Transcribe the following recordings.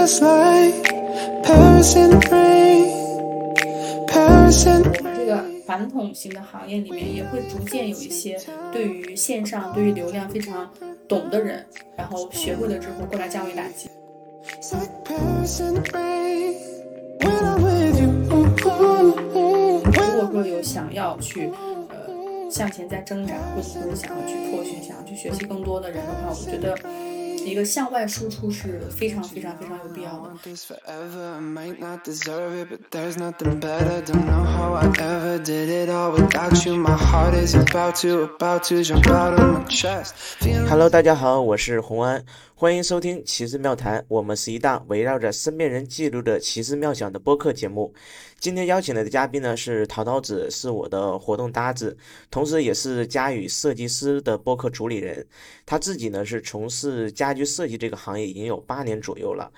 just like Paris rain. 这个传统型的行业里面，也会逐渐有一些对于线上、对于流量非常懂的人，然后学会了之后过来降维打击。It's like Paris in the rain. When I'm with you. Ooh, ooh, ooh. 如果说有想要去呃向前在挣扎，或者说是想要去破学、想要去学习更多的人的话，我觉得一个向外输出是非常非常非常有必要的。want this forever. I might not deserve it, but there's nothing better. Don't know how I ever did it all without you. My heart is about to, about to jump out of my chest. Hello，大家好，我是洪安，欢迎收听《奇思妙谈》，我们是一档围绕着身边人记录的奇思妙想的播客节目。今天邀请来的嘉宾呢是陶陶子，是我的活动搭子，同时也是佳宇设计师的播客主理人。他自己呢是从事家居设计这个行业已经有八年左右了。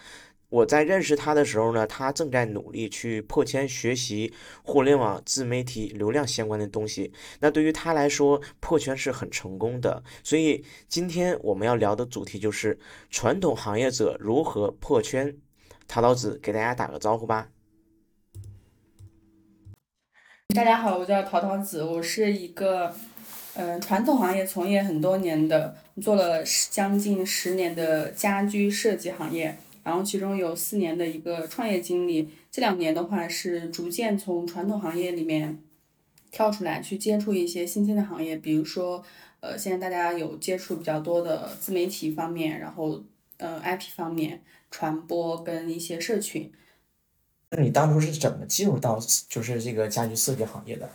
我在认识他的时候呢，他正在努力去破圈学习互联网、自媒体、流量相关的东西。那对于他来说，破圈是很成功的。所以今天我们要聊的主题就是传统行业者如何破圈。陶陶子给大家打个招呼吧。大家好，我叫陶陶子，我是一个嗯、传统行业从业很多年的，做了将近十年的家居设计行业，然后其中有四年的一个创业经历。这两年的话是逐渐从传统行业里面跳出来，去接触一些新兴的行业，比如说呃现在大家有接触比较多的自媒体方面，然后呃 IP 方面传播跟一些社群。那你当初是怎么进入到就是这个家居设计行业的？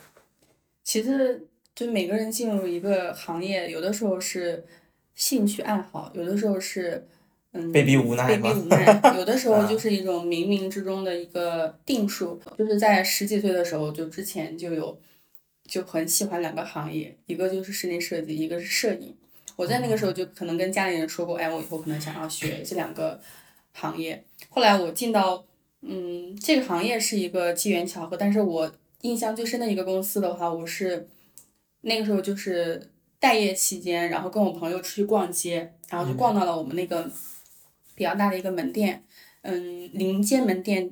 其实，就每个人进入一个行业，有的时候是兴趣爱好，有的时候是嗯被逼无奈被逼无奈，有的时候 啊就是一种冥冥之中的一个定数。就是在十几岁的时候，就之前就有就很喜欢两个行业，一个就是室内设计，一个是摄影。我在那个时候就可能跟家里人说过，哎，我以后可能想要学这两个行业。后来我进到嗯，这个行业是一个机缘巧合，但是我印象最深的一个公司的话，我是那个时候就是待业期间，然后跟我朋友出去逛街，然后就逛到了我们那个比较大的一个门店，嗯，临街门店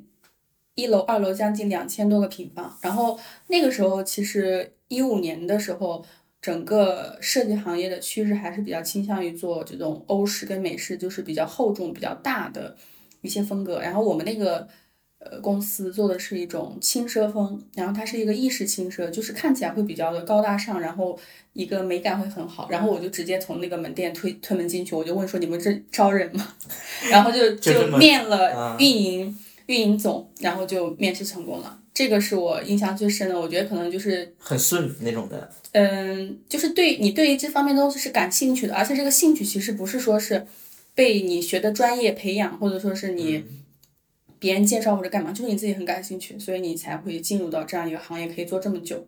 一楼、二楼将近两千多个平方，然后那个时候其实一五年的时候。整个设计行业的趋势还是比较倾向于做这种欧式跟美式，就是比较厚重、比较大的一些风格。然后我们那个呃公司做的是一种轻奢风，然后它是一个意式轻奢，就是看起来会比较的高大上，然后一个美感会很好。然后我就直接从那个门店推推门进去，我就问说你们这招人吗？然后就就面了啊运营、运营总，然后就面试成功了。这个是我印象最深的，我觉得可能就是很顺那种的。嗯，就是对你对于这方面东西是感兴趣的，而且这个兴趣其实不是说是被你学的专业培养，或者说是你别人介绍或者干嘛，就是你自己很感兴趣，所以你才会进入到这样一个行业，可以做这么久。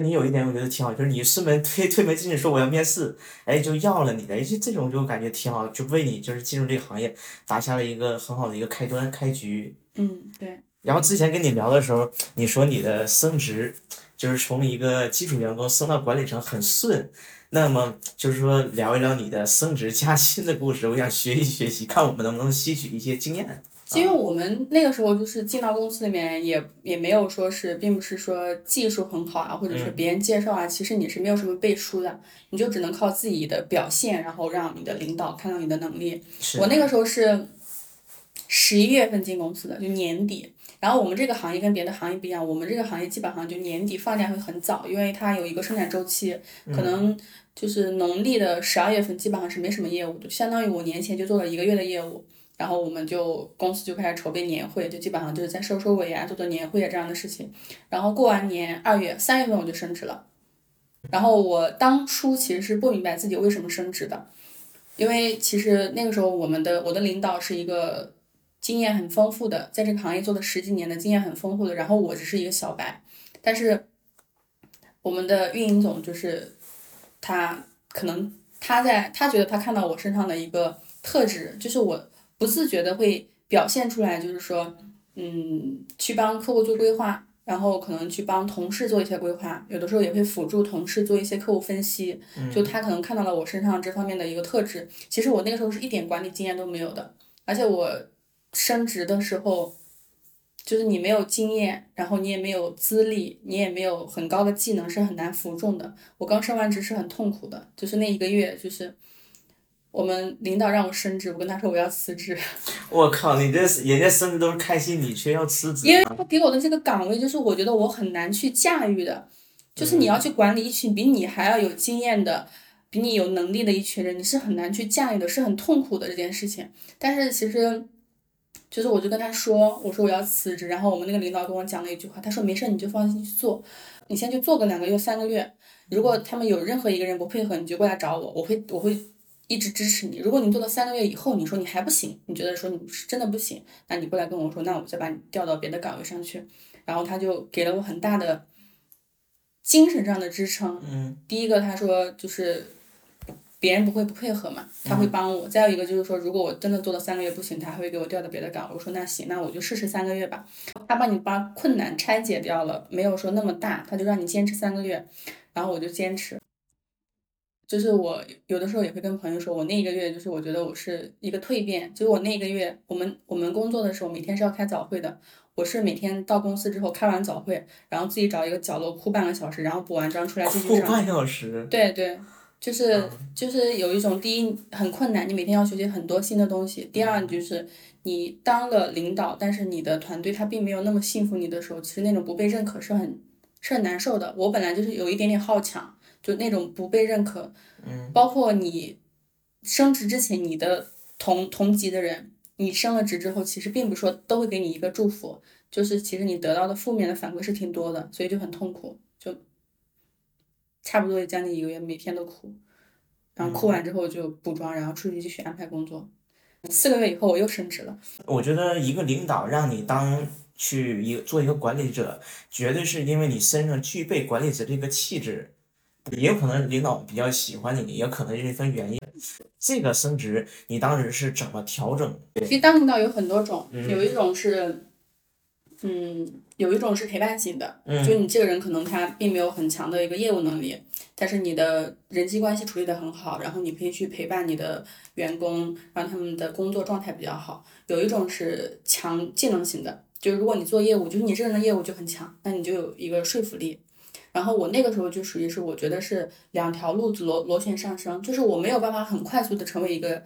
你有一点我觉得挺好，就是你顺门推推门进去说我要面试，哎，就要了你的，哎，这这种就感觉挺好，就为你就是进入这个行业打下了一个很好的一个开端开局。嗯，对。然后之前跟你聊的时候，你说你的升职就是从一个基础员工升到管理层很顺，那么就是说聊一聊你的升职加薪的故事，我想学习学习，看我们能不能吸取一些经验。因为我们那个时候就是进到公司里面也也没有说是，并不是说技术很好啊，或者是别人介绍啊，其实你是没有什么背书的，你就只能靠自己的表现，然后让你的领导看到你的能力。是我那个时候是十一月份进公司的，就年底。然后我们这个行业跟别的行业不一样，我们这个行业基本上就年底放假会很早，因为它有一个生产周期，可能就是农历的十二月份基本上是没什么业务的，就相当于我年前就做了一个月的业务，然后我们就公司就开始筹备年会，就基本上就是在收收尾啊，做做年会啊这样的事情。然后过完年二月三月份我就升职了，然后我当初其实是不明白自己为什么升职的，因为其实那个时候我们的我的领导是一个经验很丰富的，在这个行业做了十几年的经验很丰富的，然后我只是一个小白，但是我们的运营总就是他可能他在他觉得他看到我身上的一个特质，就是我不自觉的会表现出来，就是说，嗯，去帮客户做规划，然后可能去帮同事做一些规划，有的时候也会辅助同事做一些客户分析。就他可能看到了我身上这方面的一个特质。其实我那个时候是一点管理经验都没有的，而且我升职的时候，就是你没有经验，然后你也没有资历，你也没有很高的技能，是很难服众的。我刚升完职是很痛苦的，就是那一个月，就是我们领导让我升职，我跟他说我要辞职，我靠，你这人家升职都是开心，你却要辞职因为他给我的这个岗位，就是我觉得我很难去驾驭的，就是你要去管理一群比你还要有经验的。比你有能力的一群人，你是很难去驾驭的，是很痛苦的这件事情。但是其实，就是我就跟他说，我说我要辞职，然后我们那个领导跟我讲了一句话，他说没事，你就放心去做，你先去做个两个月、三个月。如果他们有任何一个人不配合，你就过来找我，我会我会一直支持你。如果你做到三个月以后，你说你还不行，你觉得说你是真的不行，那你过来跟我说，那我再把你调到别的岗位上去。然后他就给了我很大的精神上的支撑。嗯第一个他说就是。别人不会不配合嘛，他会帮我。再有一个就是说，如果我真的做到三个月不行，他还会给我调到别的岗。我说那行，那我就试试三个月吧。他帮你把困难拆解掉了，没有说那么大，他就让你坚持三个月，然后我就坚持。就是我有的时候也会跟朋友说，我那一个月就是我觉得我是一个蜕变。就是我那一个月，我们我们工作的时候每天是要开早会的，我是每天到公司之后开完早会，然后自己找一个角落哭半个小时，然后补完妆出来继续上。哭半小时。对对。就是就是有一种，第一很困难，你每天要学习很多新的东西。第二就是你当了领导，但是你的团队他并没有那么信服你的时候，其实那种不被认可是很是很难受的。我本来就是有一点点好强，就那种不被认可，嗯，包括你升职之前，你的同同级的人，你升了职之后，其实并不是说都会给你一个祝福，就是其实你得到的负面的反馈是挺多的，所以就很痛苦，就。差不多将近一个月，每天都哭，然后哭完之后就补妆，然后出去继续安排工作。四个月以后我又升职了。我觉得一个领导让你当去一个做一个管理者，绝对是因为你身上具备管理者这个气质，也有可能领导比较喜欢你，也可能是一份原因。这个升职你当时是怎么调整？其实当领导有很多种，有一种是，嗯。有一种是陪伴型的，就你这个人可能他并没有很强的一个业务能力，但是你的人际关系处理得很好，然后你可以去陪伴你的员工，让他们的工作状态比较好。有一种是强技能型的，就是如果你做业务，就是你这个人的业务就很强，那你就有一个说服力。然后我那个时候就属于是我觉得是两条路子螺螺旋上升，就是我没有办法很快速的成为一个。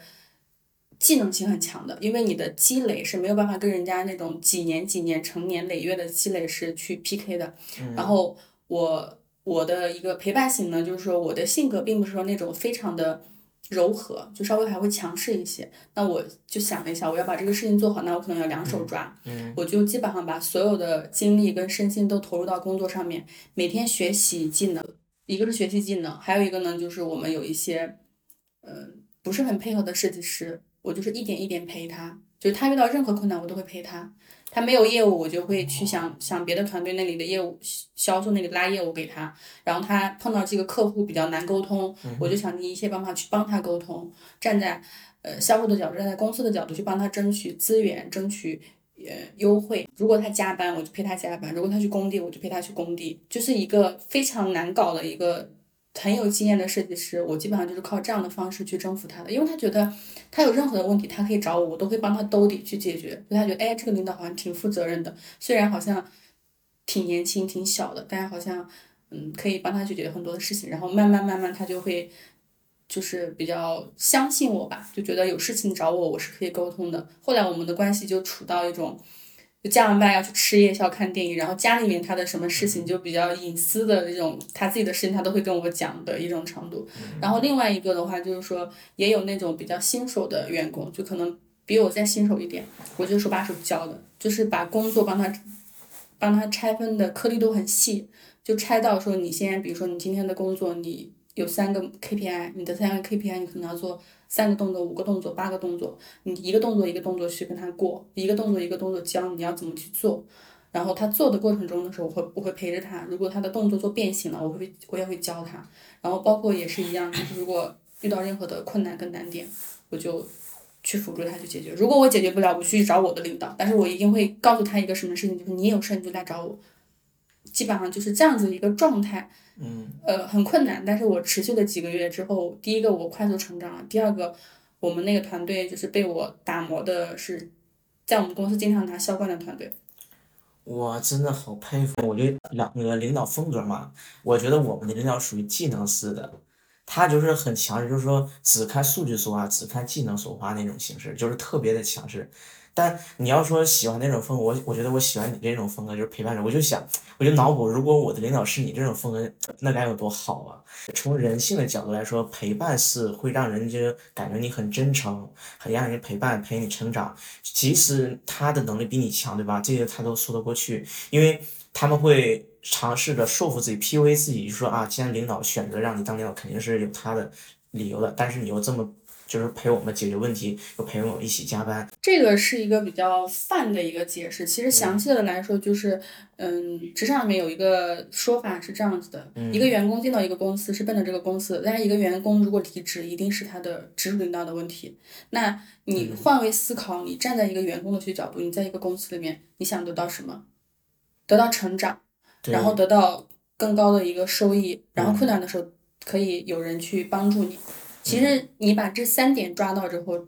技能性很强的，因为你的积累是没有办法跟人家那种几年几年、成年累月的积累是去 PK 的。然后我我的一个陪伴型呢，就是说我的性格并不是说那种非常的柔和，就稍微还会强势一些。那我就想了一下，我要把这个事情做好，那我可能要两手抓。我就基本上把所有的精力跟身心都投入到工作上面，每天学习技能，一个是学习技能，还有一个呢就是我们有一些嗯不是很配合的设计师。我就是一点一点陪他，就是他遇到任何困难，我都会陪他。他没有业务，我就会去想想别的团队那里的业务销售那里拉业务给他。然后他碰到这个客户比较难沟通，我就想尽一切办法去帮他沟通。站在呃销售的角度，站在公司的角度去帮他争取资源，争取呃优惠。如果他加班，我就陪他加班；如果他去工地，我就陪他去工地。就是一个非常难搞的一个。很有经验的设计师，我基本上就是靠这样的方式去征服他的，因为他觉得他有任何的问题，他可以找我，我都会帮他兜底去解决。所以他觉得，哎，这个领导好像挺负责任的，虽然好像挺年轻、挺小的，但是好像嗯可以帮他去解决很多的事情。然后慢慢慢慢，他就会就是比较相信我吧，就觉得有事情找我，我是可以沟通的。后来我们的关系就处到一种。就加完班要去吃夜宵、看电影，然后家里面他的什么事情就比较隐私的那种，他自己的事情他都会跟我讲的一种程度。然后另外一个的话就是说，也有那种比较新手的员工，就可能比我再新手一点，我就手把手教的，就是把工作帮他帮他拆分的颗粒度很细，就拆到说你现在，比如说你今天的工作你有三个 KPI，你的三个 KPI 你可能要做。三个动作，五个动作，八个动作，你一个动作一个动作去跟他过，一个动作一个动作教你要怎么去做，然后他做的过程中的时候，我会我会陪着他。如果他的动作做变形了，我会我也会教他。然后包括也是一样，就是如果遇到任何的困难跟难点，我就去辅助他去解决。如果我解决不了，我去找我的领导，但是我一定会告诉他一个什么事情，就是你有事你就来找我。基本上就是这样子一个状态。嗯，呃，很困难，但是我持续了几个月之后，第一个我快速成长了，第二个，我们那个团队就是被我打磨的是在我们公司经常拿销冠的团队。我真的好佩服，我觉得两个领导风格嘛，我觉得我们的领导属于技能式的，他就是很强势，就是说只看数据说话，只看技能说话那种形式，就是特别的强势。但你要说喜欢那种风格，我我觉得我喜欢你这种风格，就是陪伴着。我就想，我就脑补，如果我的领导是你这种风格，那该有多好啊！从人性的角度来说，陪伴是会让人就感觉你很真诚，很让人陪伴陪你成长。即使他的能力比你强，对吧？这些他都说得过去，因为他们会尝试着说服自己，PUA 自己，就说啊，既然领导选择让你当领导，肯定是有他的理由的。但是你又这么。就是陪我们解决问题，又陪我们一起加班。这个是一个比较泛的一个解释。其实详细的来说，就是，嗯，职场里面有一个说法是这样子的：一个员工进到一个公司是奔着这个公司，但是一个员工如果离职，一定是他的直属领导的问题。那你换位思考，你站在一个员工的去角度，你在一个公司里面，你想得到什么？得到成长，然后得到更高的一个收益，然后困难的时候可以有人去帮助你。其实你把这三点抓到之后，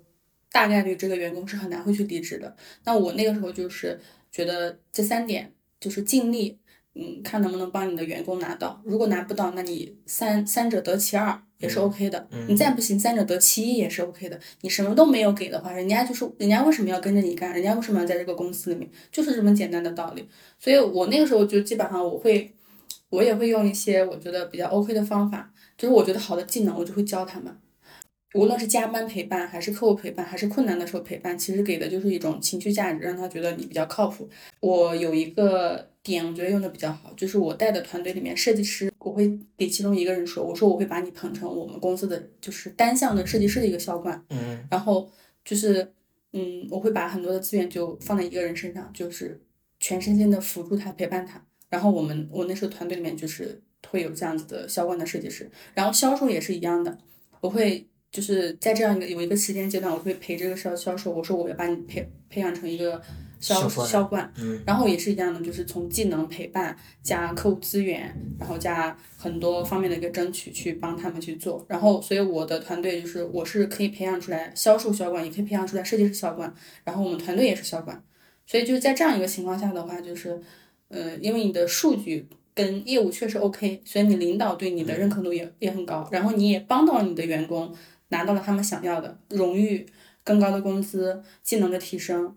大概率这个员工是很难会去离职的。那我那个时候就是觉得这三点就是尽力，嗯，看能不能帮你的员工拿到。如果拿不到，那你三三者得其二也是 OK 的。你再不行，三者得其一也是 OK 的。你什么都没有给的话，人家就是人家为什么要跟着你干？人家为什么要在这个公司里面？就是这么简单的道理。所以我那个时候就基本上我会，我也会用一些我觉得比较 OK 的方法，就是我觉得好的技能，我就会教他们。无论是加班陪伴，还是客户陪伴，还是困难的时候陪伴，其实给的就是一种情绪价值，让他觉得你比较靠谱。我有一个点，我觉得用的比较好，就是我带的团队里面设计师，我会给其中一个人说，我说我会把你捧成我们公司的就是单项的设计师的一个销冠，嗯，然后就是嗯，我会把很多的资源就放在一个人身上，就是全身心的辅助他，陪伴他。然后我们我那时候团队里面就是会有这样子的销冠的设计师，然后销售也是一样的，我会。就是在这样一个有一个时间阶段，我会陪这个销销售，我说我要把你培培养成一个销销冠，然后也是一样的，就是从技能陪伴加客户资源，然后加很多方面的一个争取去帮他们去做，然后所以我的团队就是我是可以培养出来销售销冠，也可以培养出来设计师销冠，然后我们团队也是销冠，所以就是在这样一个情况下的话，就是呃，因为你的数据跟业务确实 OK，所以你领导对你的认可度也也很高，然后你也帮到你的员工。拿到了他们想要的荣誉、更高的工资、技能的提升，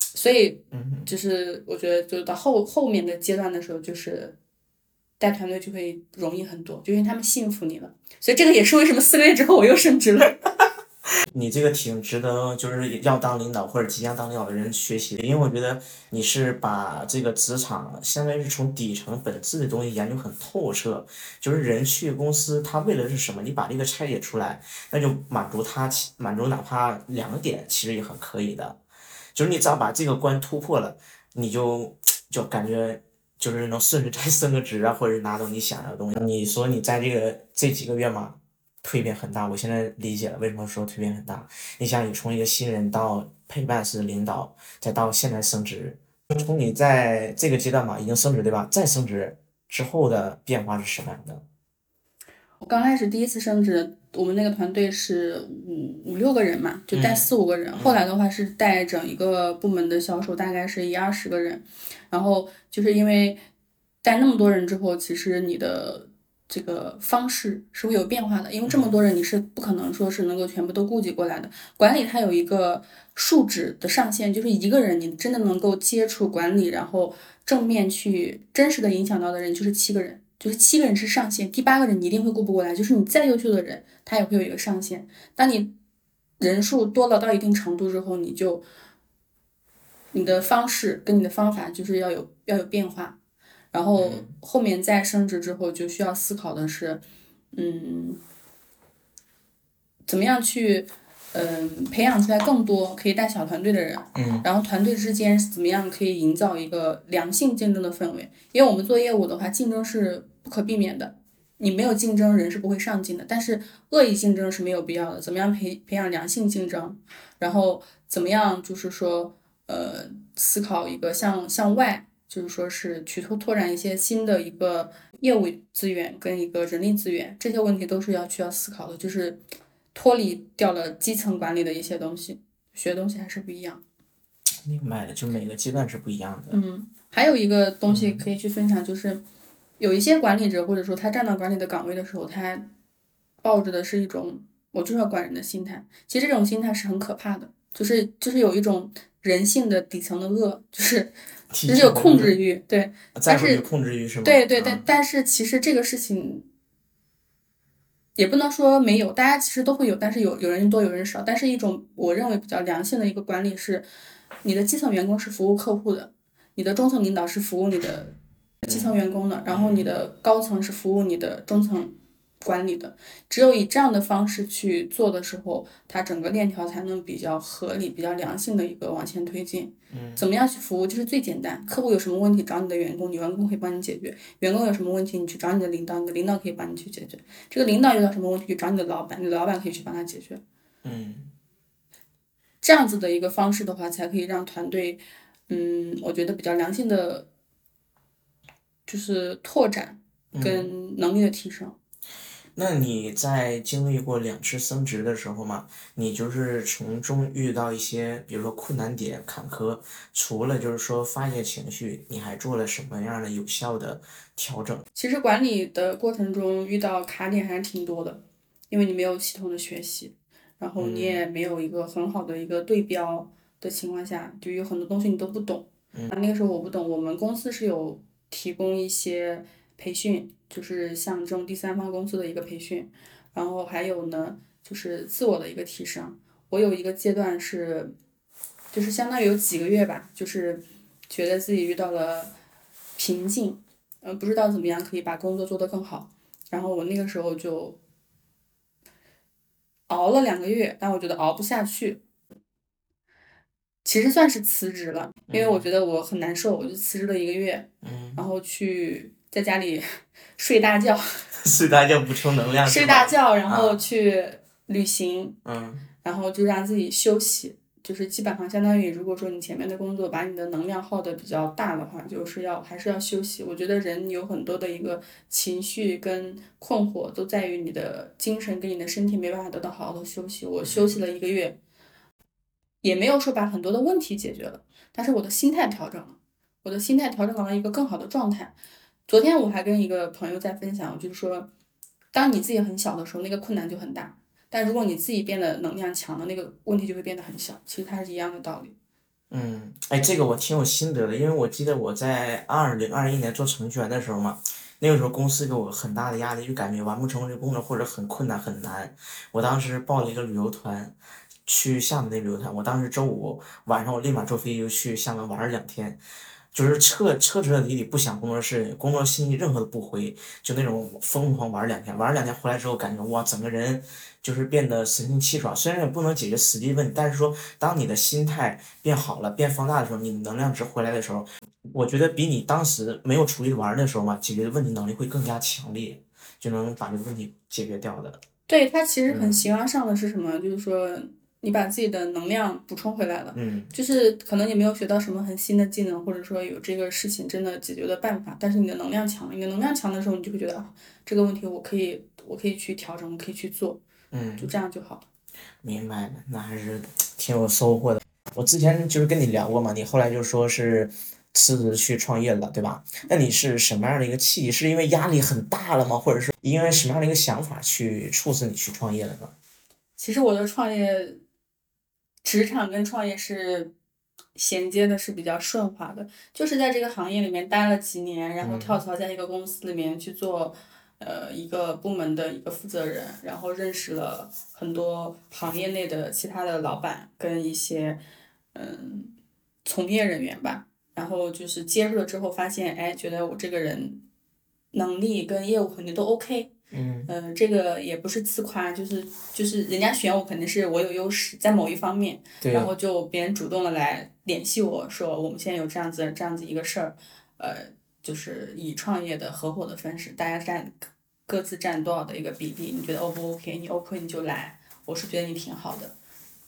所以，就是我觉得，就到后后面的阶段的时候，就是带团队就会容易很多，就因为他们信服你了。所以这个也是为什么四个月之后我又升职了。你这个挺值得，就是要当领导或者即将当领导的人学习的，因为我觉得你是把这个职场相当于是从底层本质的东西研究很透彻，就是人去公司他为了是什么，你把这个拆解出来，那就满足他，满足哪怕两点其实也很可以的，就是你只要把这个关突破了，你就就感觉就是能顺势再升个职啊，或者拿到你想要的东西。你说你在这个这几个月嘛？蜕变很大，我现在理解了为什么说蜕变很大。你想，你从一个新人到陪伴式领导，再到现在升职，从你在这个阶段嘛，已经升职对吧？再升职之后的变化是什么样的？我刚开始第一次升职，我们那个团队是五五六个人嘛，就带四五个人。后来的话是带整一个部门的销售，大概是一二十个人。然后就是因为带那么多人之后，其实你的。这个方式是会有变化的，因为这么多人，你是不可能说是能够全部都顾及过来的。管理它有一个数值的上限，就是一个人你真的能够接触管理，然后正面去真实的影响到的人就是七个人，就是七个人是上限，第八个人你一定会顾不过来。就是你再优秀的人，他也会有一个上限。当你人数多了到一定程度之后，你就你的方式跟你的方法就是要有要有变化。然后后面再升职之后，就需要思考的是，嗯，怎么样去，嗯，培养出来更多可以带小团队的人。嗯。然后团队之间怎么样可以营造一个良性竞争的氛围？因为我们做业务的话，竞争是不可避免的。你没有竞争，人是不会上进的。但是恶意竞争是没有必要的。怎么样培培养良性竞争？然后怎么样就是说，呃，思考一个向向外。就是说，是去拓拓展一些新的一个业务资源跟一个人力资源，这些问题都是要需要思考的。就是脱离掉了基层管理的一些东西，学东西还是不一样。明白了，就每个阶段是不一样的。嗯，还有一个东西可以去分享，就是有一些管理者或者说他站到管理的岗位的时候，他抱着的是一种我就是要管人的心态。其实这种心态是很可怕的，就是就是有一种人性的底层的恶，就是就是有控制欲，对，但是控制欲是吗？对对，但嗯但是其实这个事情也不能说没有，大家其实都会有，但是有有人多有人少。但是一种我认为比较良性的一个管理是，你的基层员工是服务客户的，你的中层领导是服务你的基层员工的，然后你的高层是服务你的中层管理的。只有以这样的方式去做的时候，它整个链条才能比较合理、比较良性的一个往前推进。怎么样去服务就是最简单。客户有什么问题找你的员工，你员工可以帮你解决；员工有什么问题，你去找你的领导，你的领导可以帮你去解决。这个领导遇到什么问题，就找你的老板，你的老板可以去帮他解决。嗯这样子的一个方式的话，才可以让团队，嗯，我觉得比较良性的，就是拓展跟能力的提升。那你在经历过两次升职的时候嘛，你就是从中遇到一些，比如说困难点、坎坷，除了就是说发泄情绪，你还做了什么样的有效的调整？其实管理的过程中遇到卡点还是挺多的，因为你没有系统的学习，然后你也没有一个很好的一个对标的情况下，就有很多东西你都不懂。啊，那个时候我不懂，我们公司是有提供一些培训，就是像这种第三方公司的一个培训，然后还有呢就是自我的一个提升。我有一个阶段是，就是相当于有几个月吧，就是觉得自己遇到了瓶颈。嗯，不知道怎么样可以把工作做得更好。然后我那个时候就熬了两个月，但我觉得熬不下去，其实算是辞职了，因为我觉得我很难受，我就辞职了一个月，嗯，然后去在家里 睡大觉，睡大觉补充能量，睡大觉，然啊后去旅行，嗯然后就让自己休息，就是基本上相当于，如果说你前面的工作把你的能量耗的比较大的话，就是要还是要休息。我觉得人有很多的一个情绪跟困惑，都在于你的精神跟你的身体没办法得到好好的休息。我休息了一个月，也没有说把很多的问题解决了，但是我的心态调整了，我的心态调整到了一个更好的状态。昨天我还跟一个朋友在分享，就是说，当你自己很小的时候，那个困难就很大。但如果你自己变得能量强了，那个问题就会变得很小。其实它是一样的道理。嗯，哎，这个我挺有心得的，因为我记得我在二零二一年做程序员的时候嘛，那个时候公司给我很大的压力，就感觉完不成这个工作或者很困难很难。我当时报了一个旅游团，去厦门的旅游团，我当时周五晚上我立马坐飞机就去厦门玩了两天。就是彻彻彻底底不想工作室，工作信息任何都不回，就那种疯狂玩两天，玩两天回来之后，感觉哇，整个人就是变得神清气爽。虽然也不能解决实际问题，但是说当你的心态变好了、变放大的时候，你的能量值回来的时候，我觉得比你当时没有出去玩的时候嘛，解决问题能力会更加强烈，就能把这个问题解决掉的。对，他其实很形而上的是什么？就是说你把自己的能量补充回来了。嗯就是可能你没有学到什么很新的技能，或者说有这个事情真的解决的办法，但是你的能量强了，你的能量强的时候，你就会觉得啊，这个问题我可以，我可以去调整，我可以去做，嗯。就这样就好了。明白了，那还是挺有收获的。我之前就是跟你聊过嘛，你后来就说是辞职去创业了，对吧？那你是什么样的一个契机？是因为压力很大了吗？或者是因为什么样的一个想法去促使你去创业的呢？其实我的创业，职场跟创业是衔接的，是比较顺滑的。就是在这个行业里面待了几年，然后跳槽在一个公司里面去做，呃，一个部门的一个负责人，然后认识了很多行业内的其他的老板跟一些嗯从业人员吧。然后就是接触了之后，发现哎，觉得我这个人能力跟业务肯定都 OK，嗯。嗯，这个也不是自夸，就是就是人家选我肯定是我有优势在某一方面，对。然后就别人主动的来联系我说我们现在有这样子这样子一个事儿，呃，就是以创业的合伙的方式，大家占各自占多少的一个比例，你觉得 O 不 OK？你 OK 你就来，我是觉得你挺好的，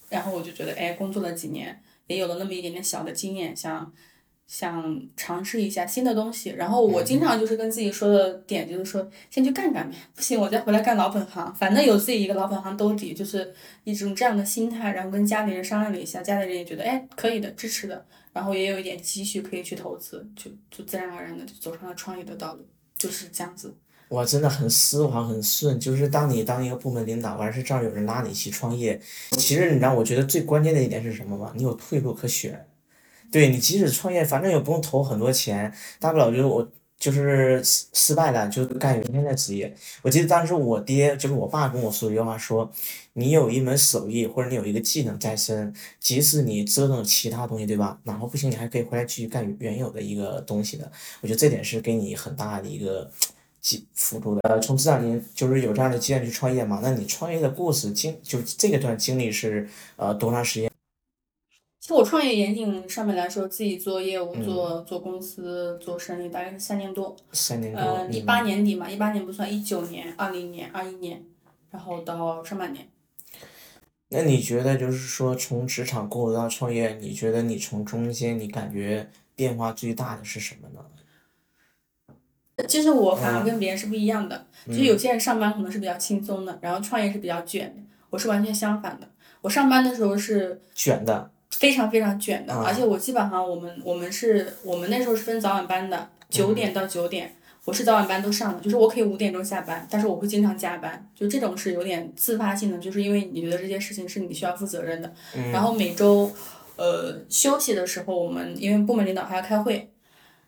然后我就觉得哎，工作了几年，也有了那么一点点小的经验，想想尝试一下新的东西。然后我经常就是跟自己说的点就是说，先去干干呗，不行我再回来干老本行，反正有自己一个老本行兜底，就是一种这样的心态。然后跟家里人商量了一下，家里人也觉得哎可以的，支持的。然后也有一点积蓄可以去投资，就就自然而然的就走上了创业的道路，就是这样子。哇，真的很丝滑，很顺。就是当你当一个部门领导，完事这儿有人拉你去创业，其实你知道，我觉得最关键的一点是什么吗？你有退路可选。对你即使创业，反正也不用投很多钱，大不了就是我就是失失败了，就干原先的职业。我记得当时我爹就是我爸跟我说一句话，说你有一门手艺或者你有一个技能在身，即使你折腾其他东西，对吧？哪怕不行，你还可以回来继续干原有的一个东西的。我觉得这点是给你很大的一个。辅助的，从这两年就是有这样的经验去创业嘛？那你创业的故事经，就这个段经历是呃多长时间？其实我创业严谨上面来说，自己做业务、做做公司、做生意，大概是三年多。三年多。呃，一八年底嘛，一八年不算，一九年、二零年、二一年，然后到上半年。那你觉得就是说，从职场过渡到创业，你觉得你从中间你感觉变化最大的是什么呢？其实我反而跟别人是不一样的，就是有些人上班可能是比较轻松的，然后创业是比较卷的。我是完全相反的，我上班的时候是卷的，非常非常卷的，而且我基本上我们我们是我们那时候是分早晚班的，九点到九点，我是早晚班都上的，就是我可以五点钟下班，但是我会经常加班，就这种是有点自发性的，就是因为你觉得这些事情是你需要负责任的。然后每周，呃，休息的时候，我们因为部门领导还要开会。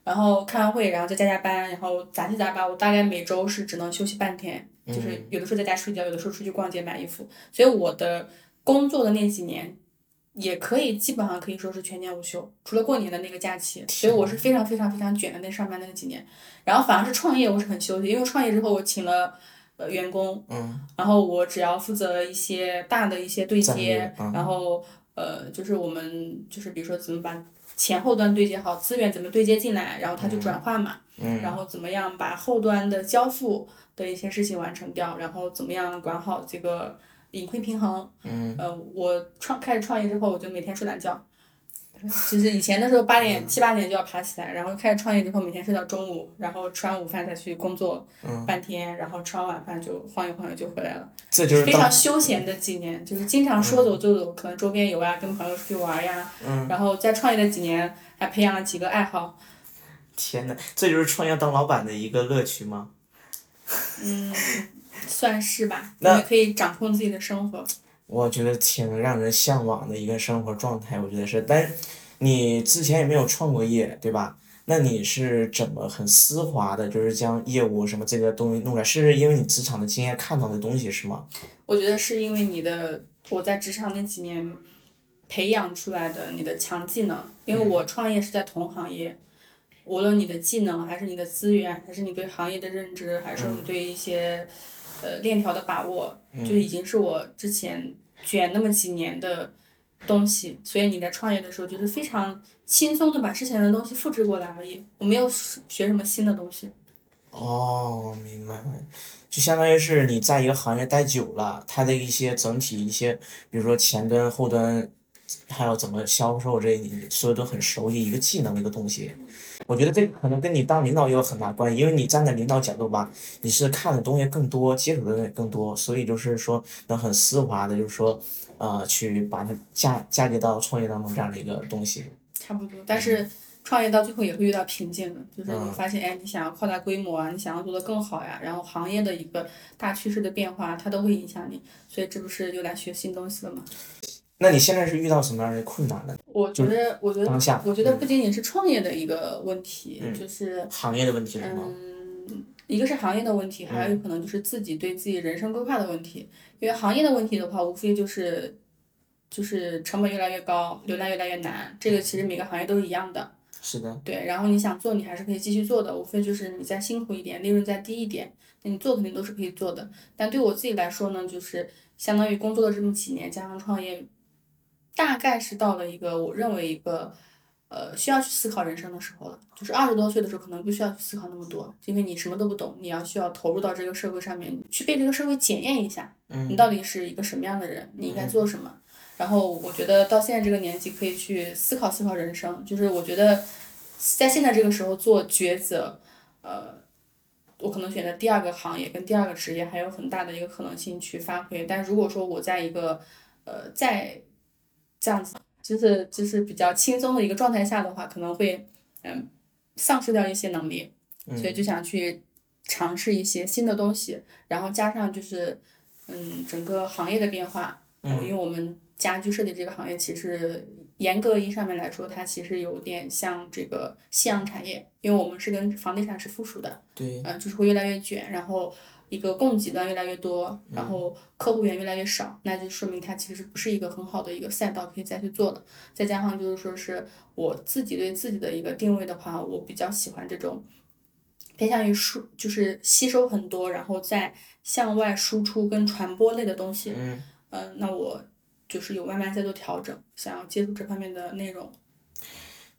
然后开完会，然后再加加班，然后杂七杂八，我大概每周是只能休息半天，就是有的时候在家睡觉，有的时候出去逛街买衣服。所以我的工作的那几年，也可以基本上可以说是全年无休，除了过年的那个假期。所以我是非常非常非常卷的那上班那几年。然后反而是创业，我是很休息，因为创业之后我请了呃员工，然后我只要负责一些大的一些对接，然后呃就是我们就是比如说怎么把。前后端对接好，资源怎么对接进来，然后它就转化嘛，然后怎么样把后端的交付的一些事情完成掉，然后怎么样管好这个盈亏平衡。嗯，呃，我创开始创业之后，我就每天睡懒觉。就是以前的时候八点七八点就要爬起来，然后开始创业之后每天睡到中午，然后吃完午饭再去工作半天，然后吃完晚饭就晃悠晃悠就回来了。这就是非常休闲的几年，就是经常说走就走，可能周边游啊，跟朋友出去玩呀。嗯。然后在创业的几年还培养了几个爱好。天呐，这就是创业当老板的一个乐趣吗？嗯，算是吧。那可以掌控自己的生活。我觉得挺让人向往的一个生活状态，我觉得是。但是你之前也没有创过业，对吧？那你是怎么很丝滑的，就是将业务什么这个东西弄来？是因为你职场的经验看到的东西是吗？我觉得是因为你的我在职场那几年培养出来的你的强技能。因为我创业是在同行业，无论你的技能，还是你的资源，还是你对行业的认知，还是你对一些。呃，链条的把握就已经是我之前卷那么几年的东西，所以你在创业的时候就是非常轻松的把之前的东西复制过来而已，我没有学什么新的东西。哦，明白，就相当于是你在一个行业待久了，它的一些整体一些，比如说前端、后端，还有怎么销售这，你所有都很熟悉一个技能一个东西。我觉得这可能跟你当领导也有很大关系，因为你站在领导角度吧，你是看的东西更多，接触的东西更多，所以就是说能很丝滑的，就是说，呃，去把它嫁嫁接到创业当中这样的一个东西。差不多，但是创业到最后也会遇到瓶颈的，就是你发现，哎，你想要扩大规模啊，你想要做的更好呀，然后行业的一个大趋势的变化，它都会影响你，所以这不是又来学新东西了吗？那你现在是遇到什么样的困难呢？我觉得，我觉得，我觉得不仅仅是创业的一个问题，就是行业的问题是吗？嗯，一个是行业的问题，还有可能就是自己对自己人生规划的问题。因为行业的问题的话，无非就是，就是成本越来越高，流量越来越难。这个其实每个行业都是一样的。是的。对，然后你想做，你还是可以继续做的，无非就是你再辛苦一点，利润再低一点，那你做肯定都是可以做的。但对我自己来说呢，就是相当于工作了这么几年，加上创业。大概是到了一个我认为一个，呃，需要去思考人生的时候了。就是二十多岁的时候，可能不需要去思考那么多，因为你什么都不懂，你要需要投入到这个社会上面，去被这个社会检验一下，你到底是一个什么样的人，你应该做什么。然后我觉得到现在这个年纪，可以去思考思考人生。就是我觉得，在现在这个时候做抉择，呃，我可能选择第二个行业跟第二个职业还有很大的一个可能性去发挥。但如果说我在一个呃在这样子就是就是比较轻松的一个状态下的话，可能会嗯丧失掉一些能力，所以就想去尝试一些新的东西，然后加上就是嗯整个行业的变化，因为我们家居设计这个行业其实。严格意义上面来说，它其实有点像这个夕阳产业，因为我们是跟房地产是附属的，对，嗯，就是会越来越卷，然后一个供给端越来越多，然后客户源越来越少，那就说明它其实不是一个很好的一个赛道可以再去做的。再加上就是说是我自己对自己的一个定位的话，我比较喜欢这种偏向于输，就是吸收很多，然后再向外输出跟传播类的东西。嗯，嗯，那我。就是有慢慢在做调整，想要接触这方面的内容。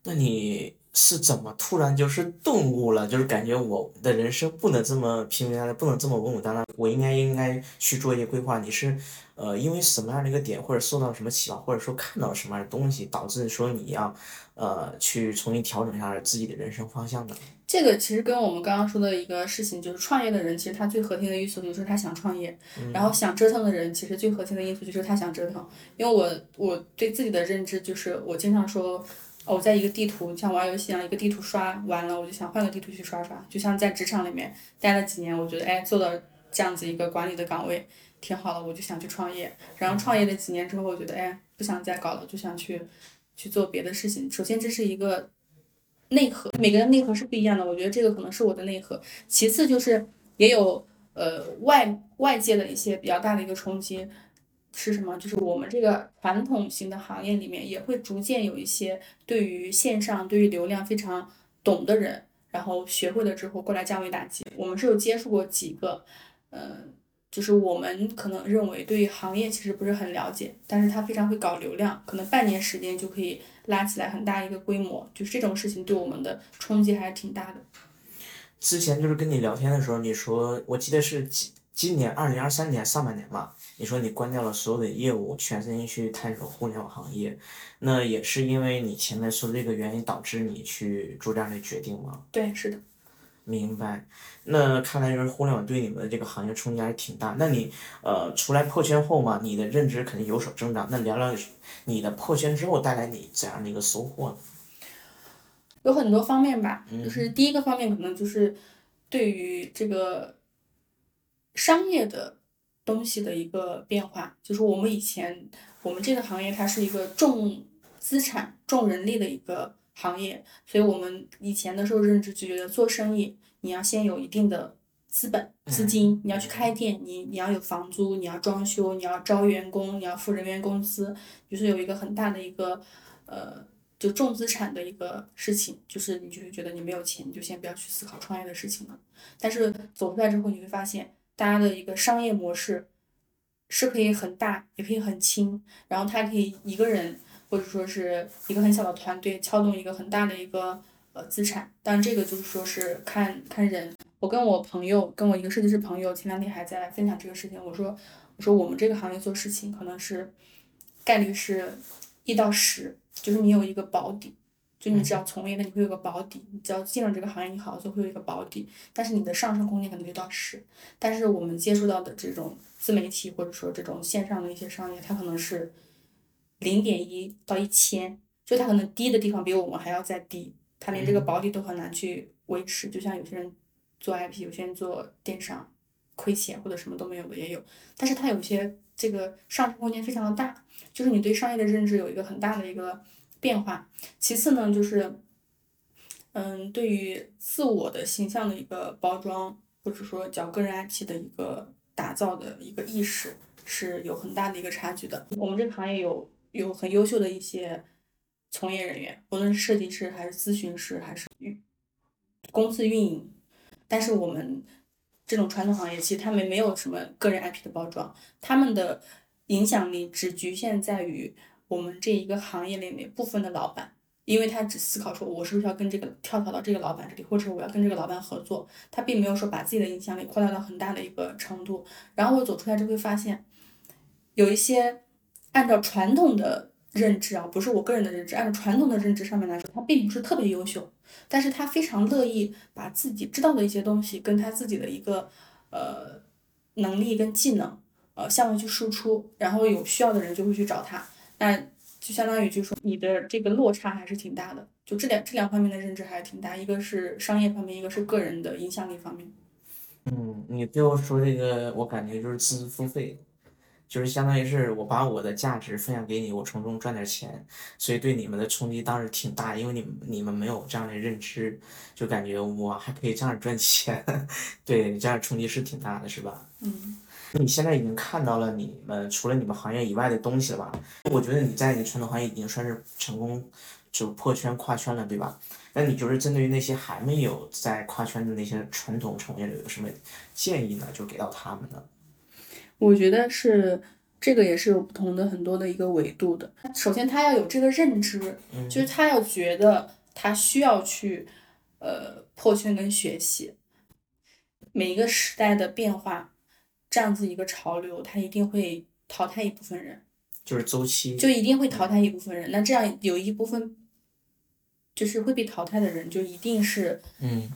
那你是怎么突然就是顿悟了？就是感觉我的人生不能这么平平淡淡，不能这么稳稳当当，我应该应该去做一些规划。你是呃因为什么样的一个点，或者受到什么启发，或者说看到什么样的东西，导致说你要呃去重新调整一下自己的人生方向的？这个其实跟我们刚刚说的一个事情，就是创业的人，其实他最核心的因素就是他想创业，然后想折腾的人，其实最核心的因素就是他想折腾。因为我我对自己的认知就是，我经常说，我在一个地图像玩游戏一样，一个地图刷完了，我就想换个地图去刷刷。就像在职场里面待了几年，我觉得哎，做到这样子一个管理的岗位挺好的，我就想去创业。然后创业了几年之后，我觉得哎，不想再搞了，就想去去做别的事情。首先这是一个。内核，每个人内核是不一样的，我觉得这个可能是我的内核。其次就是也有呃外外界的一些比较大的一个冲击，是什么？就是我们这个传统型的行业里面也会逐渐有一些对于线上、对于流量非常懂的人，然后学会了之后过来降维打击。我们是有接触过几个，嗯。就是我们可能认为对于行业其实不是很了解，但是他非常会搞流量，可能半年时间就可以拉起来很大一个规模，就是这种事情对我们的冲击还是挺大的。之前就是跟你聊天的时候，你说我记得是今今年二零二三年上半年吧，你说你关掉了所有的业务，全身心去探索互联网行业，那也是因为你前面说的这个原因导致你去做这样的决定吗？对，是的。明白，那看来就是互联网对你们的这个行业冲击还是挺大。那你呃出来破圈后嘛，你的认知肯定有所增长。那聊聊你的破圈之后带来你怎样的一个收获呢？有很多方面吧，就是第一个方面可能就是对于这个商业的东西的一个变化，就是我们以前我们这个行业它是一个重资产、重人力的一个。行业，所以我们以前的时候认知就觉得做生意，你要先有一定的资本资金，你要去开店，你你要有房租，你要装修，你要招员工，你要付人员工资，就是有一个很大的一个呃，就重资产的一个事情，就是你就会觉得你没有钱，你就先不要去思考创业的事情了。但是走出来之后，你会发现大家的一个商业模式是可以很大，也可以很轻，然后他可以一个人。或者说是一个很小的团队撬动一个很大的一个呃资产，但这个就是说是看看人。我跟我朋友，跟我一个设计师朋友，前两天还在分享这个事情。我说我说我们这个行业做事情可能是概率是一到十，就是你有一个保底，就你只要从业，那你会有个保底。你只要进了这个行业，你好好做会有一个保底，但是你的上升空间可能就到十。但是我们接触到的这种自媒体或者说这种线上的一些商业，它可能是。零点一到一千，就它可能低的地方比我们还要再低，它连这个保底都很难去维持。就像有些人做 IP，有些人做电商，亏钱或者什么都没有的也有。但是它有些这个上升空间非常的大，就是你对商业的认知有一个很大的一个变化。其次呢，就是嗯，对于自我的形象的一个包装，或者说叫个人 IP 的一个打造的一个意识，是有很大的一个差距的。我们这个行业有。有很优秀的一些从业人员，无论是设计师还是咨询师，还是运公司运营，但是我们这种传统行业，其实他们没有什么个人 IP 的包装，他们的影响力只局限在于我们这一个行业里面部分的老板，因为他只思考说，我是不是要跟这个跳槽到这个老板这里，或者我要跟这个老板合作，他并没有说把自己的影响力扩大到很大的一个程度。然后我走出来就会发现，有一些。按照传统的认知啊，不是我个人的认知，按照传统的认知上面来说，他并不是特别优秀，但是他非常乐意把自己知道的一些东西跟他自己的一个呃能力跟技能呃向外去输出，然后有需要的人就会去找他，那就相当于就是说你的这个落差还是挺大的，就这两这两方面的认知还是挺大，一个是商业方面，一个是个人的影响力方面。嗯，你最后说这个，我感觉就是知识付费，就是相当于是我把我的价值分享给你，我从中赚点钱，所以对你们的冲击当时挺大，因为你们你们没有这样的认知，就感觉我还可以这样赚钱，对，这样冲击是挺大的，是吧？嗯。你现在已经看到了你们除了你们行业以外的东西了吧？我觉得你在你传统行业已经算是成功，就破圈跨圈了，对吧？那你就是针对于那些还没有在跨圈的那些传统从业者有什么建议呢？就给到他们呢？我觉得是这个也是有不同的很多的一个维度的。首先他要有这个认知，就是他要觉得他需要去呃破圈跟学习，每一个时代的变化。这样子一个潮流，它一定会淘汰一部分人，就是周期，就一定会淘汰一部分人。那这样有一部分，就是会被淘汰的人，就一定是，嗯，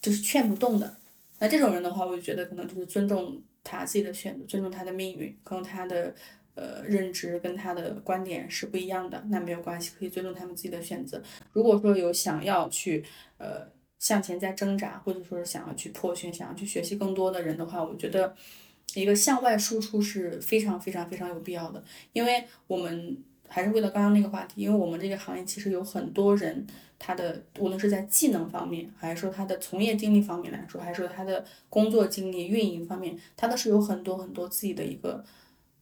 就是劝不动的。那这种人的话，我就觉得可能就是尊重他自己的选择，尊重他的命运，可能他的呃认知跟他的观点是不一样的，那没有关系，可以尊重他们自己的选择。如果说有想要去呃。向前在挣扎，或者说是想要去破圈、想要去学习更多的人的话，我觉得一个向外输出是非常非常非常有必要的。因为我们还是回到刚刚那个话题，因为我们这个行业其实有很多人，他的无论是在技能方面，还是说他的从业经历方面来说，还是说他的工作经历、运营方面，他都是有很多很多自己的一个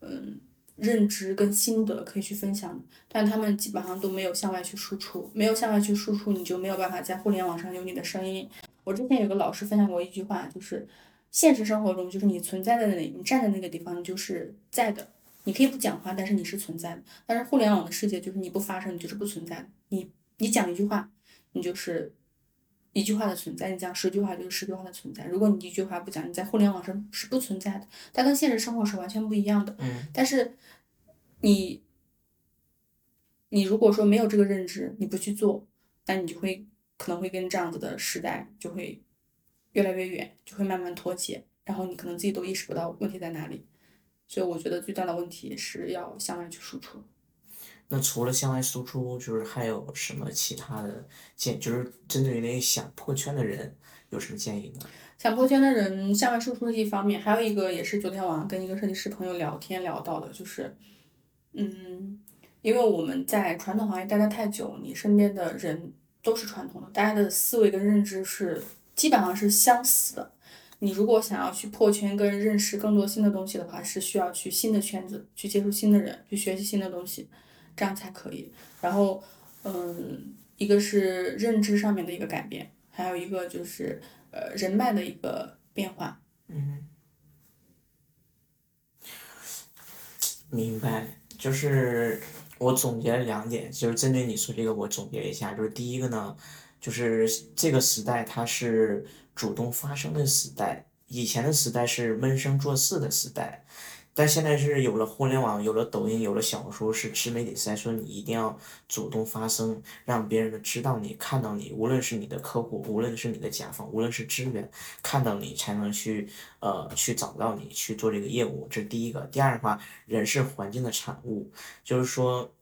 嗯。认知跟心得可以去分享，但他们基本上都没有向外去输出，没有向外去输出，你就没有办法在互联网上有你的声音。我之前有个老师分享过一句话，就是现实生活中，就是你存在在那里，你站在那个地方，你就是在的。你可以不讲话，但是你是存在的。但是互联网的世界就是你不发声，你就是不存在的。你你讲一句话，你就是。一句话的存在，你讲十句话就是十句话的存在。如果你一句话不讲，你在互联网上是不存在的，它跟现实生活是完全不一样的。嗯。但是，你，你如果说没有这个认知，你不去做，那你就会可能会跟这样子的时代就会越来越远，就会慢慢脱节，然后你可能自己都意识不到问题在哪里。所以我觉得最大的问题是要向外去输出。那除了向外输出，就是还有什么其他的建，就是针对于那些想破圈的人，有什么建议呢？想破圈的人向外输出是一方面，还有一个也是昨天晚上跟一个设计师朋友聊天聊到的，就是，嗯，因为我们在传统行业待的太久，你身边的人都是传统的，大家的思维跟认知是基本上是相似的。你如果想要去破圈跟认识更多新的东西的话，是需要去新的圈子，去接触新的人，去学习新的东西。这样才可以。然后，嗯，一个是认知上面的一个改变，还有一个就是呃人脉的一个变化。嗯，明白。就是我总结了两点，就是针对你说这个，我总结一下，就是第一个呢，就是这个时代它是主动发声的时代，以前的时代是闷声做事的时代。但现在是有了互联网，有了抖音，有了小说，是自媒体时代，说你一定要主动发声，让别人知道你，看到你，无论是你的客户，无论是你的甲方，无论是资源，看到你才能去呃去找到你去做这个业务，这是第一个。第二的话，人是环境的产物，就是说。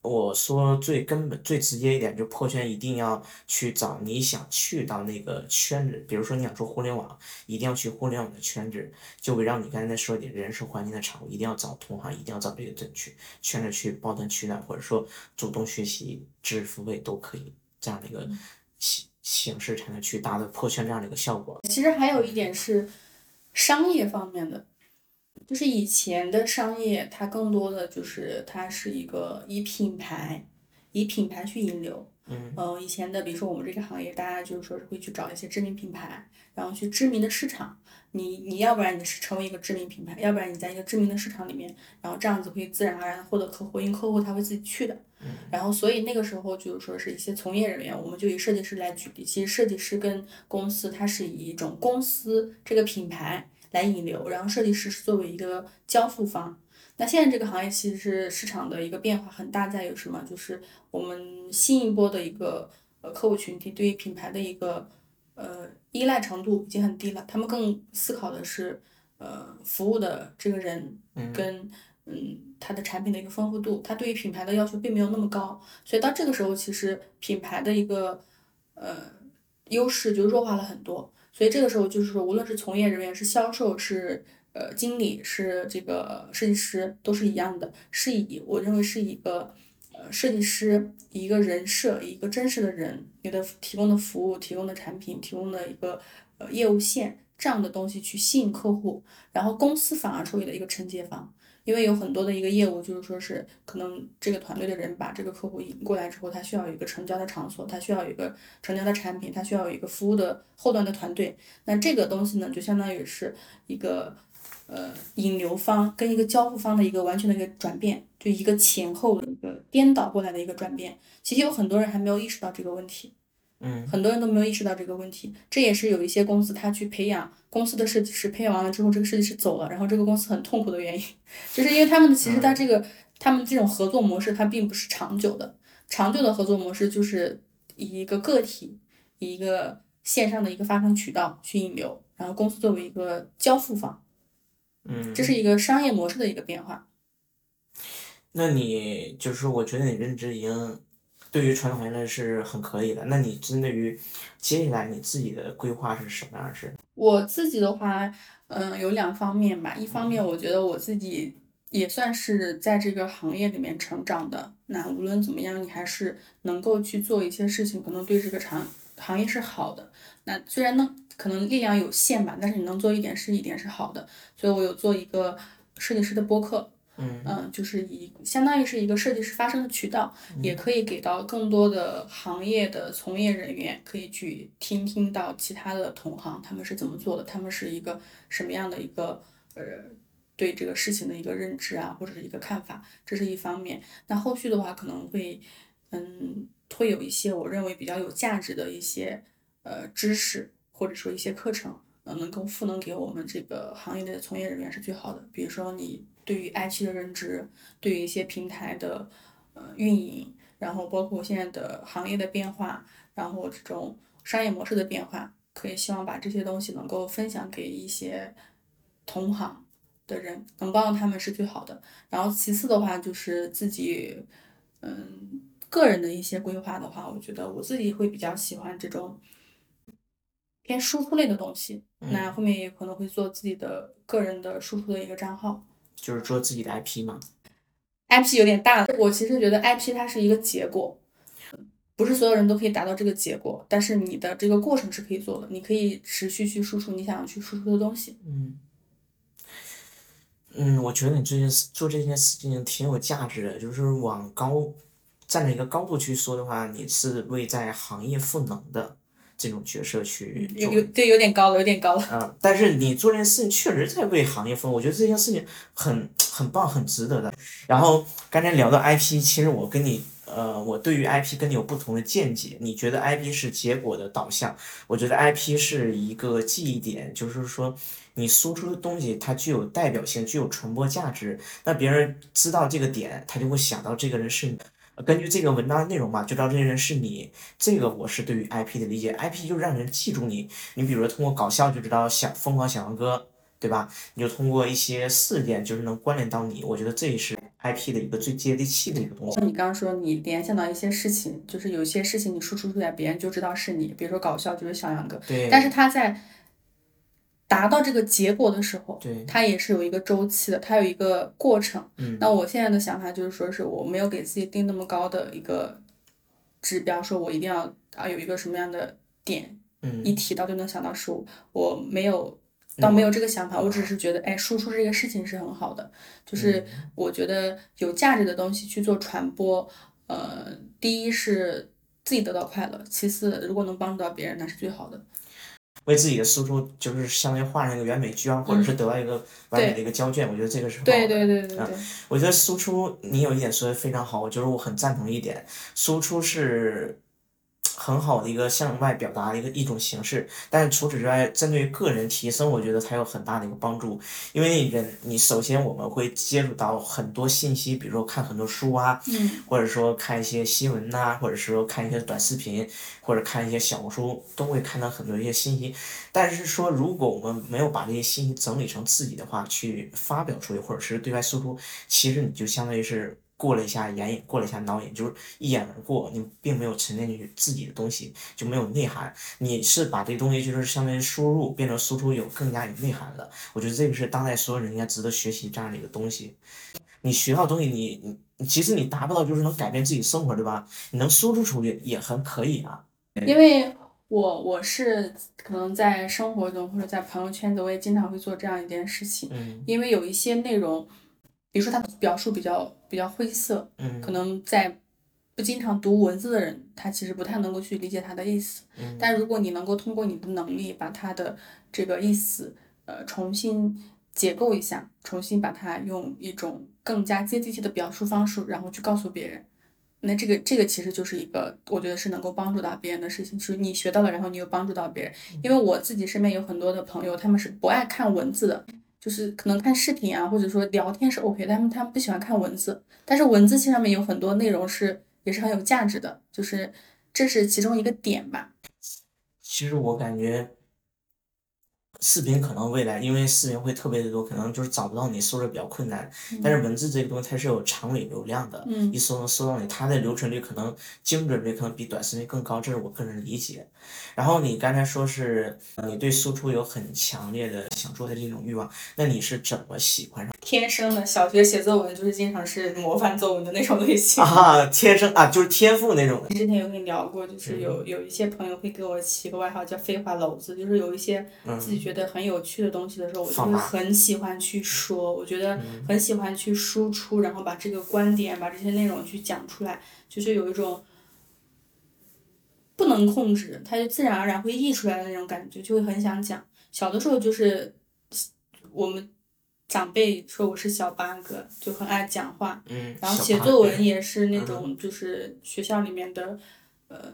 我说最根本、最直接一点，就破圈一定要去找你想去到那个圈子。比如说你想做互联网，一定要去互联网的圈子，就围绕你刚才说的，人是环境的产物，一定要找同行，一定要找这个正确圈子去抱团取暖，或者说主动学习、知识付费都可以，这样的一个形形式才能去达到破圈这样的一个效果。其实还有一点是商业方面的。就是以前的商业，它更多的就是它是一个以品牌，以品牌去引流。嗯。呃，以前的，比如说我们这个行业，大家就是说是会去找一些知名品牌，然后去知名的市场。你你要不然你是成为一个知名品牌，要不然你在一个知名的市场里面，然后这样子会自然而然获得客户，因为客户他会自己去的。嗯。然后，所以那个时候就是说是一些从业人员，我们就以设计师来举例。其实设计师跟公司，它是以一种公司这个品牌。来引流，然后设计师是作为一个交付方，那现在这个行业其实是市场的一个变化很大，在于什么？就是我们新一波的一个呃客户群体对于品牌的一个呃依赖程度已经很低了，他们更思考的是呃服务的这个人跟嗯他的产品的一个丰富度，他对于品牌的要求并没有那么高，所以到这个时候其实品牌的一个呃优势就弱化了很多，所以这个时候就是说，无论是从业人员是销售是。呃，经理是这个设计师，都是一样的，是以我认为是一个呃设计师一个人设，一个真实的人，你的提供的服务、提供的产品、提供的一个呃业务线这样的东西去吸引客户，然后公司反而成为了一个承接方，因为有很多的一个业务就是说是可能这个团队的人把这个客户引过来之后，他需要有一个成交的场所，他需要有一个成交的产品，他需要有一个服务的后端的团队，那这个东西呢，就相当于是一个。呃，引流方跟一个交付方的一个完全的一个转变，就一个前后的一个颠倒过来的一个转变。其实有很多人还没有意识到这个问题，嗯，很多人都没有意识到这个问题。这也是有一些公司他去培养公司的设计师，培养完了之后，这个设计师走了，然后这个公司很痛苦的原因，就是因为他们其实他这个他们这种合作模式，它并不是长久的。长久的合作模式就是以一个个体，以一个线上的一个发生渠道去引流，然后公司作为一个交付方。嗯，这是一个商业模式的一个变化。那你就是我觉得你认知已经对于传统行业是很可以的。那你针对于接下来你自己的规划是什么样式？我自己的话，嗯，有两方面吧。一方面，我觉得我自己也算是在这个行业里面成长的。那无论怎么样，你还是能够去做一些事情，可能对这个行行业是好的。那虽然呢。可能力量有限吧，但是你能做一点是一点是好的，所以我有做一个设计师的播客，嗯就是以相当于是一个设计师发声的渠道，也可以给到更多的行业的从业人员可以去听听到其他的同行他们是怎么做的，他们是一个什么样的一个呃对这个事情的一个认知啊，或者是一个看法，这是一方面。那后续的话可能会嗯会有一些我认为比较有价值的一些呃知识。或者说一些课程，呃，能够赋能给我们这个行业的从业人员是最好的。比如说你对于 IP 的认知，对于一些平台的呃运营，然后包括现在的行业的变化，然后这种商业模式的变化，可以希望把这些东西能够分享给一些同行的人，能帮到他们是最好的。然后其次的话就是自己，嗯，个人的一些规划的话，我觉得我自己会比较喜欢这种。偏输出类的东西，那后面也可能会做自己的个人的输出的一个账号，就是做自己的 IP 嘛。IP 有点大，我其实觉得 IP 它是一个结果，不是所有人都可以达到这个结果，但是你的这个过程是可以做的，你可以持续去输出你想要去输出的东西。嗯，嗯，我觉得你这件事做这件事情挺有价值的，就是往高站在一个高度去说的话，你是为在行业赋能的。这种角色去有有对有点高了，有点高了。嗯，但是你做这件事情确实在为行业服务，我觉得这件事情很很棒，很值得的。然后刚才聊到 IP，其实我跟你呃，我对于 IP 跟你有不同的见解。你觉得 IP 是结果的导向，我觉得 IP 是一个记忆点，就是说你输出的东西它具有代表性，具有传播价值，那别人知道这个点，他就会想到这个人是。根据这个文章的内容嘛，就知道这些人是你。这个我是对于 IP 的理解，IP 就是让人记住你。你比如说通过搞笑就知道小疯狂小杨哥，对吧？你就通过一些事件就是能关联到你。我觉得这也是 IP 的一个最接地气的一个东西。像你刚刚说，你联想到一些事情，就是有些事情你输出出来，别人就知道是你。比如说搞笑就是小杨哥，对。但是他在。达到这个结果的时候，对，它也是有一个周期的，它有一个过程。嗯，那我现在的想法就是说，是我没有给自己定那么高的一个指标，说我一定要啊有一个什么样的点，嗯，一提到就能想到输，我没有，倒没有这个想法，我只是觉得，哎，输出这个事情是很好的，就是我觉得有价值的东西去做传播，呃，第一是自己得到快乐，其次如果能帮助到别人，那是最好的。为自己的输出，就是相当于画上一个完美句号，或者是得到一个完美的一个交卷，我觉得这个是好的。对对对对对。我觉得输出，你有一点说的非常好，我就是我很赞同一点，输出是很好的一个向外表达的一个一种形式。但是除此之外，针对个人提升，我觉得它有很大的一个帮助。因为人，你首先我们会接触到很多信息，比如说看很多书啊，或者说看一些新闻呐，或者说看一些短视频，或者看一些小红书，都会看到很多一些信息。但是说，如果我们没有把这些信息整理成自己的话，去发表出去，或者是对外输出，其实你就相当于是。过了一下眼瘾，过了一下脑瘾，就是一眼而过，你并没有沉淀进去自己的东西，就没有内涵。你是把这东西就是相当于输入变成输出，有更加有内涵的。我觉得这个是当代所有人应该值得学习这样的一个东西。你学到东西，你你其实你达不到就是能改变自己生活，对吧？你能输出出去也很可以啊。因为我我是可能在生活中或者在朋友圈子，我也经常会做这样一件事情。嗯。因为有一些内容。比如说，他表述比较比较灰色，嗯，可能在不经常读文字的人，他其实不太能够去理解他的意思。嗯，但如果你能够通过你的能力把他的这个意思，呃，重新解构一下，重新把它用一种更加接地气的表述方式，然后去告诉别人，那这个这个其实就是一个我觉得是能够帮助到别人的事情，就是你学到了，然后你又帮助到别人。因为我自己身边有很多的朋友，他们是不爱看文字的。就是可能看视频啊，或者说聊天是 OK，他们他们不喜欢看文字，但是文字性上面有很多内容是也是很有价值的，就是这是其中一个点吧。其实我感觉。视频可能未来，因为视频会特别的多，可能就是找不到你，搜着比较困难。但是文字这个东西它是有长尾流量的，一搜能搜到你，它的留存率可能精准率可能比短视频更高，这是我个人理解。然后你刚才说是你对输出有很强烈的想做的这种欲望，那你是怎么喜欢上？天生的，小学写作文就是经常是模范作文的那种类型啊，天生啊，就是天赋那种。之前有跟你聊过，就是有有一些朋友会给我起个外号叫“废话篓子”，就是有一些自己觉得很有趣的东西的时候，我就会很喜欢去说，我觉得很喜欢去输出，然后把这个观点、把这些内容去讲出来，就是有一种不能控制，它就自然而然会溢出来的那种感觉，就会很想讲。小的时候就是我们。长辈说我是小八哥，就很爱讲话，然后写作文也是那种，就是学校里面的，呃，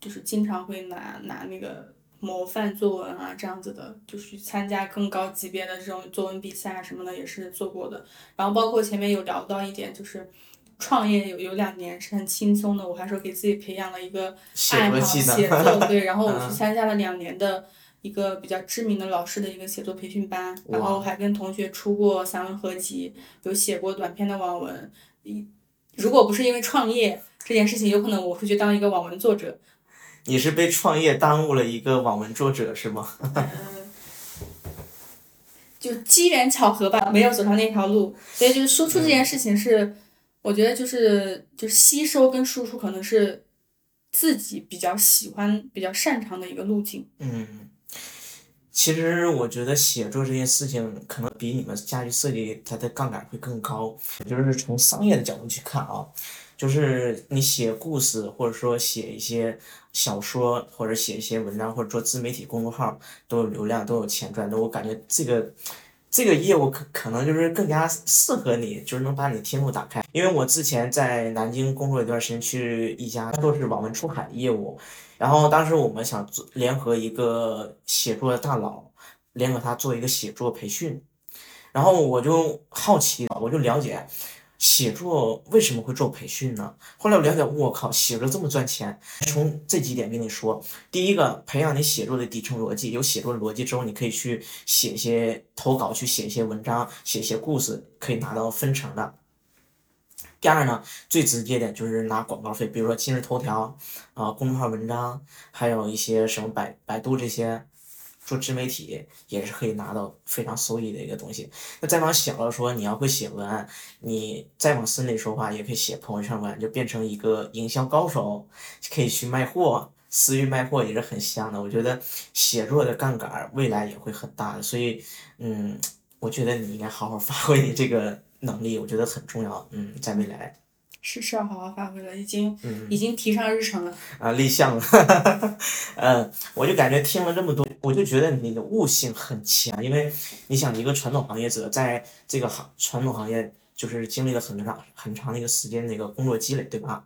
就是经常会拿拿那个模范作文啊这样子的，就是参加更高级别的这种作文比赛啊什么的也是做过的。然后包括前面有聊到一点，就是创业有有两年是很轻松的，我还说给自己培养了一个爱好写作，对，然后我去参加了两年的。一个比较知名的老师的一个写作培训班，然后还跟同学出过散文合集，有写过短篇的网文。一如果不是因为创业这件事情，有可能我会去当一个网文作者。你是被创业耽误了一个网文作者是吗？嗯，就机缘巧合吧，没有走上那条路。所以就是输出这件事情是，我觉得就是就是吸收跟输出可能是自己比较喜欢、比较擅长的一个路径。嗯。其实我觉得写作这件事情可能比你们家居设计它的杠杆会更高，就是从商业的角度去看啊，就是你写故事或者说写一些小说或者写一些文章或者做自媒体公众号都有流量都有钱赚，的我感觉这个这个业务可可能就是更加适合你，就是能把你天赋打开。因为我之前在南京工作一段时间，去一家做是网文出海业务。然后当时我们想做联合一个写作的大佬，联合他做一个写作培训，然后我就好奇，我就了解写作为什么会做培训呢？后来我了解，我靠，写作这么赚钱！从这几点跟你说，第一个，培养你写作的底层逻辑，有写作逻辑之后，你可以去写一些投稿，去写一些文章，写一些故事，可以拿到分成的。第二呢，最直接的就是拿广告费，比如说今日头条啊、公众号文章，还有一些什么百百度这些做自媒体也是可以拿到非常收益的一个东西。那再往小了说，你要会写文案，你再往深里说话，也可以写朋友圈文案，就变成一个营销高手，可以去卖货，私域卖货也是很香的。我觉得写作的杠杆未来也会很大的，所以嗯，我觉得你应该好好发挥你这个。能力我觉得很重要，嗯，在未来是是要好好发挥了，已经已经提上日程了。啊，立项了，嗯，我就感觉听了这么多，我就觉得你的悟性很强，因为你想一个传统行业者，在这个行传统行业就是经历了很长很长的一个时间的一个工作积累，对吧？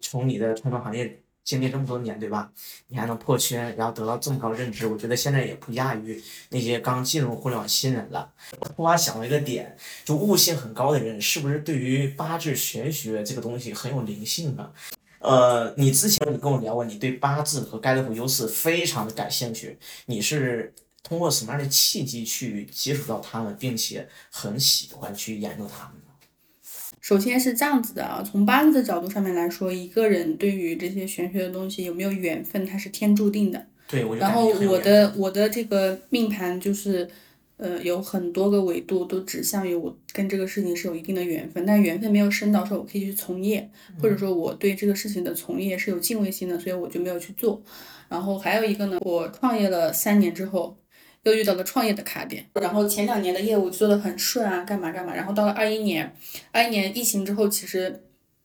从你的传统行业经历这么多年，对吧？你还能破圈，然后得到这么高认知，我觉得现在也不亚于那些刚进入互联网新人了。我突然想到一个点，就悟性很高的人，是不是对于八字玄学这个东西很有灵性呢？呃，你之前你跟我聊过，你对八字和盖勒普优势非常的感兴趣，你是通过什么样的契机去接触到他们，并且很喜欢去研究他们？首先是这样子的啊，从八字的角度上面来说，一个人对于这些玄学的东西有没有缘分，它是天注定的。对，我然后我的我的这个命盘就是，呃，有很多个维度都指向于我跟这个事情是有一定的缘分，但缘分没有深到说我可以去从业，或者说我对这个事情的从业是有敬畏心的，所以我就没有去做。然后还有一个呢，我创业了三年之后。又遇到了创业的卡点，然后前两年的业务做的很顺啊，干嘛干嘛，然后到了二一年，二一年疫情之后，其实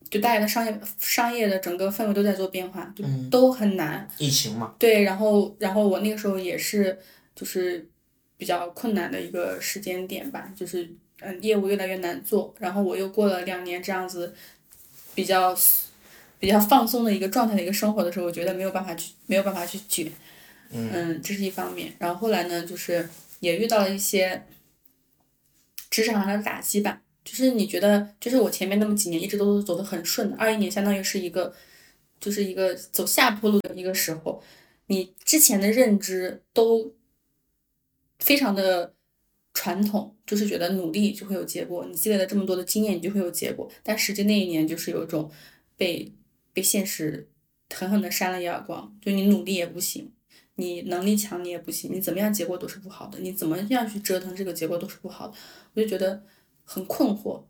就大家的商业商业的整个氛围都在做变化，都很难。疫情嘛，对，然后然后我那个时候也是就是比较困难的一个时间点吧，就是嗯业务越来越难做，然后我又过了两年这样子比较比较放松的一个状态的一个生活的时候，我觉得没有办法去没有办法去卷，嗯，这是一方面。然后后来呢，就是也遇到了一些职场上的打击吧，就是你觉得就是我前面那么几年一直都走得很顺的，二一年相当于是一个就是一个走下坡路的一个时候，你之前的认知都非常的传统，就是觉得努力就会有结果，你积累了这么多的经验，你就会有结果。但实际那一年就是有一种被被现实狠狠的扇了一耳光，就你努力也不行，你能力强你也不行，你怎么样结果都是不好的，你怎么样去折腾这个结果都是不好的，我就觉得很困惑。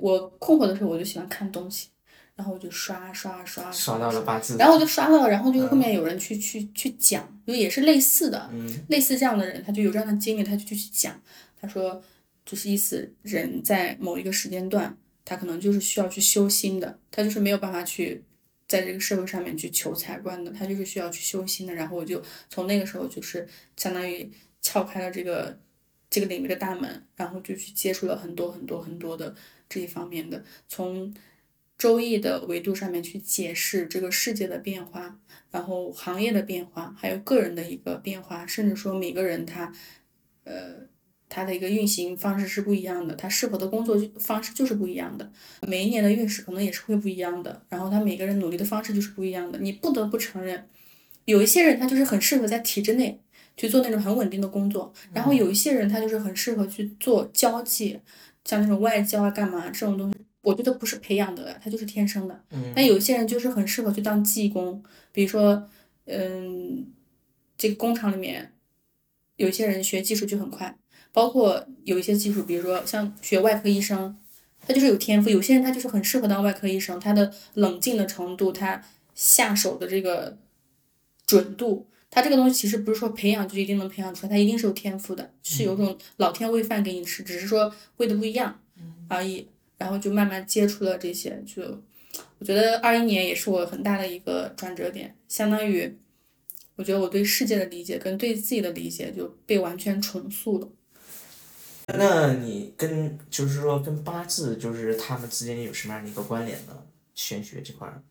我困惑的时候，我就喜欢看东西，然后我就刷刷刷刷到了八字，然后我就刷到了，然后就后面有人去、去去讲，就也是类似的，嗯类似这样的人，他就有这样的经历，他就去去讲，他说就是意思人在某一个时间段，他可能就是需要去修心的，他就是没有办法去在这个社会上面去求财官的，他就是需要去修心的。然后我就从那个时候就是相当于撬开了这个这个领域的大门，然后就去接触了很多很多很多的这一方面的，从周易的维度上面去解释这个世界的变化，然后行业的变化，还有个人的一个变化，甚至说每个人他，呃，他的一个运行方式是不一样的，它适合的工作方式就是不一样的，每一年的运势可能也是会不一样的，然后他每个人努力的方式就是不一样的，你不得不承认，有一些人他就是很适合在体制内去做那种很稳定的工作，然后有一些人他就是很适合去做交际，像那种外交啊干嘛这种东西。我觉得不是培养的，他就是天生的。嗯但有一些人就是很适合去当技工，比如说，嗯，这个工厂里面，有一些人学技术就很快，包括有一些技术，比如说像学外科医生，他就是有天赋。有些人他就是很适合当外科医生，他的冷静的程度，他下手的这个准度，他这个东西其实不是说培养就一定能培养出来，他一定是有天赋的，是有种老天喂饭给你吃，只是说喂的不一样而已。然后就慢慢接触了这些，就我觉得二一年也是我很大的一个转折点，相当于我觉得我对世界的理解跟对自己的理解就被完全重塑了。那你跟就是说跟八字就是他们之间有什么样的一个关联呢？玄学这块儿，